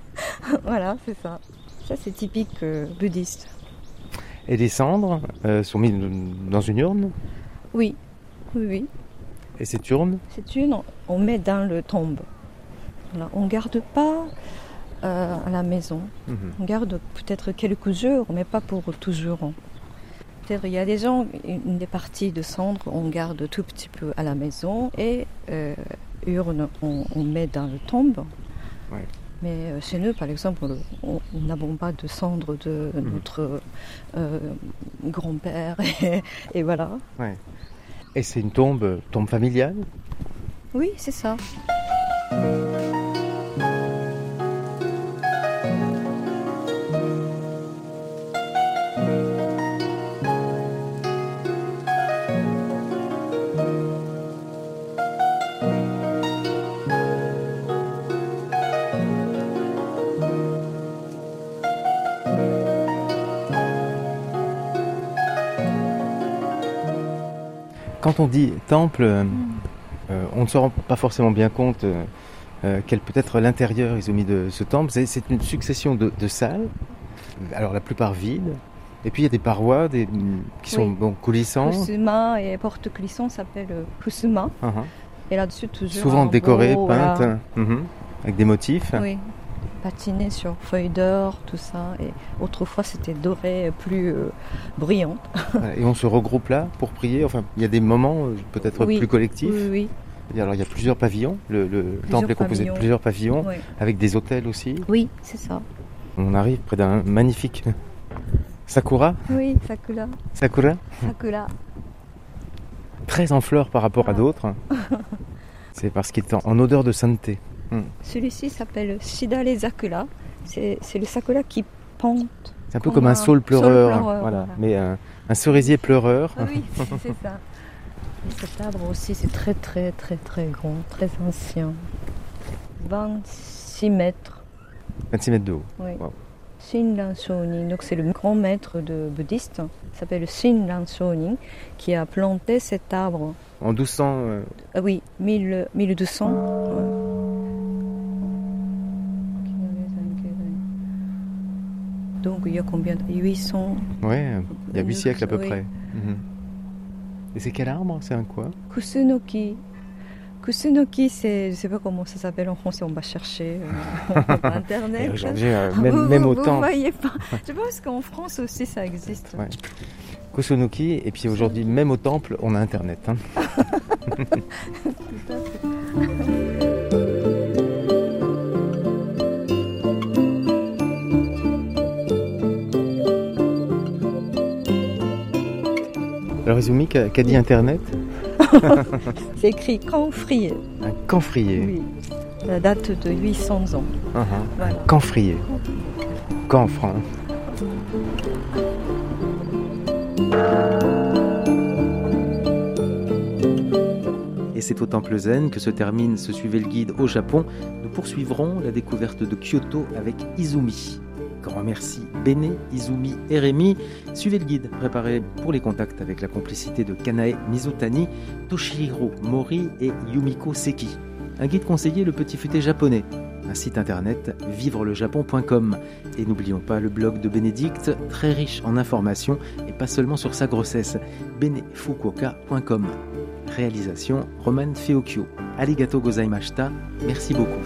voilà, c'est ça. Ça, c'est typique euh, bouddhiste. Et les cendres euh, sont mises dans une urne? Oui, oui, oui. Et cette urne, C'est une, on met dans le tombe. Voilà. On garde pas euh, à la maison. Mhm. On garde peut-être quelques jours, mais pas pour toujours. Peut-être il y a des gens, une des parties de cendres, on garde tout petit peu à la maison et euh, urne, on, on met dans le tombe. Ouais. Mais euh, chez nous, par exemple, on on n'avons pas de cendres de Mhm. notre euh, grand-père. Et, et voilà. ouais. Et c'est une tombe, tombe familiale? Oui, c'est ça. Quand on dit temple, euh, euh, on ne se rend pas forcément bien compte euh, quel peut être l'intérieur Izumi de ce temple. C'est- une succession de, de salles, alors la plupart vides. Et puis il y a des parois des, qui sont Oui. bon, coulissantes, Kusuma et porte-clisson s'appelle euh, Kusuma. Mhm. Et là-dessus, toujours. souvent décorées, peintes, voilà. mhm, avec des motifs. Oui. Patiner sur feuilles d'or, tout ça. Et autrefois, c'était doré, plus euh, brillant. Voilà, Et on se regroupe là pour prier. Enfin, il y a des moments euh, peut-être Oui, plus collectifs. Oui, oui. Alors, il y a plusieurs pavillons. Le, le temple est composé de plusieurs pavillons, Oui. avec des hôtels aussi. Oui, c'est ça. On arrive près d'un magnifique sakura. Oui, Sakura. Sakura, Sakura. très en fleurs par rapport à d'autres. C'est parce qu'il est en, en odeur de sainteté. Hmm. Celui-ci s'appelle Shidale Sakura. C'est le sakura qui pente. C'est un peu comme un saule pleureur, voilà. mais un, un cerisier pleureur. Ah oui, c'est ça. Et cet arbre aussi, c'est très très très très grand, très ancien. 26 mètres. 26 mètres de haut. Oui. Wow. Shinran Shonin, donc c'est le grand maître de bouddhiste, il s'appelle Shinran Shonin, qui a planté cet arbre. En 1200, euh, Ah oui, 1000 1200. Donc il y a combien de- 800 ouais, il y a 8 siècles à peu Oui. près. Mhm. Et c'est quel arbre? C'est un quoi? Kusunoki. Kusunoki, c'est, je sais pas comment ça s'appelle en français, on va chercher euh, internet. Et aujourd'hui, euh, même- Vous- même vous, au vous temple. voyez pas. Je pense qu'en France aussi ça existe. Ouais. Kusunoki, et puis aujourd'hui, même au temple, on a Internet. hein. Alors Izumi, qu'a dit Internet C'est écrit camphrier. Un camphrier. Oui. La date de 800 ans. Voilà. Camphrier. Camphre. hein. Et c'est au Temple Zen que se termine ce Suivez le guide au Japon. Nous poursuivrons la découverte de Kyoto avec Izumi. Grand merci Bene, Izumi et Rémi. Suivez le guide préparé pour les contacts avec la complicité de Kanae Mizutani, Toshihiro Mori et Yumiko Seki. Un guide conseillé le petit futé japonais. Un site internet vivrelejapon.com. Et n'oublions pas le blog de Bénédicte, très riche en informations et pas seulement sur sa grossesse, benefukuoka.com. Réalisation Roman Feokyo. Arigato gozaimashita. Merci beaucoup.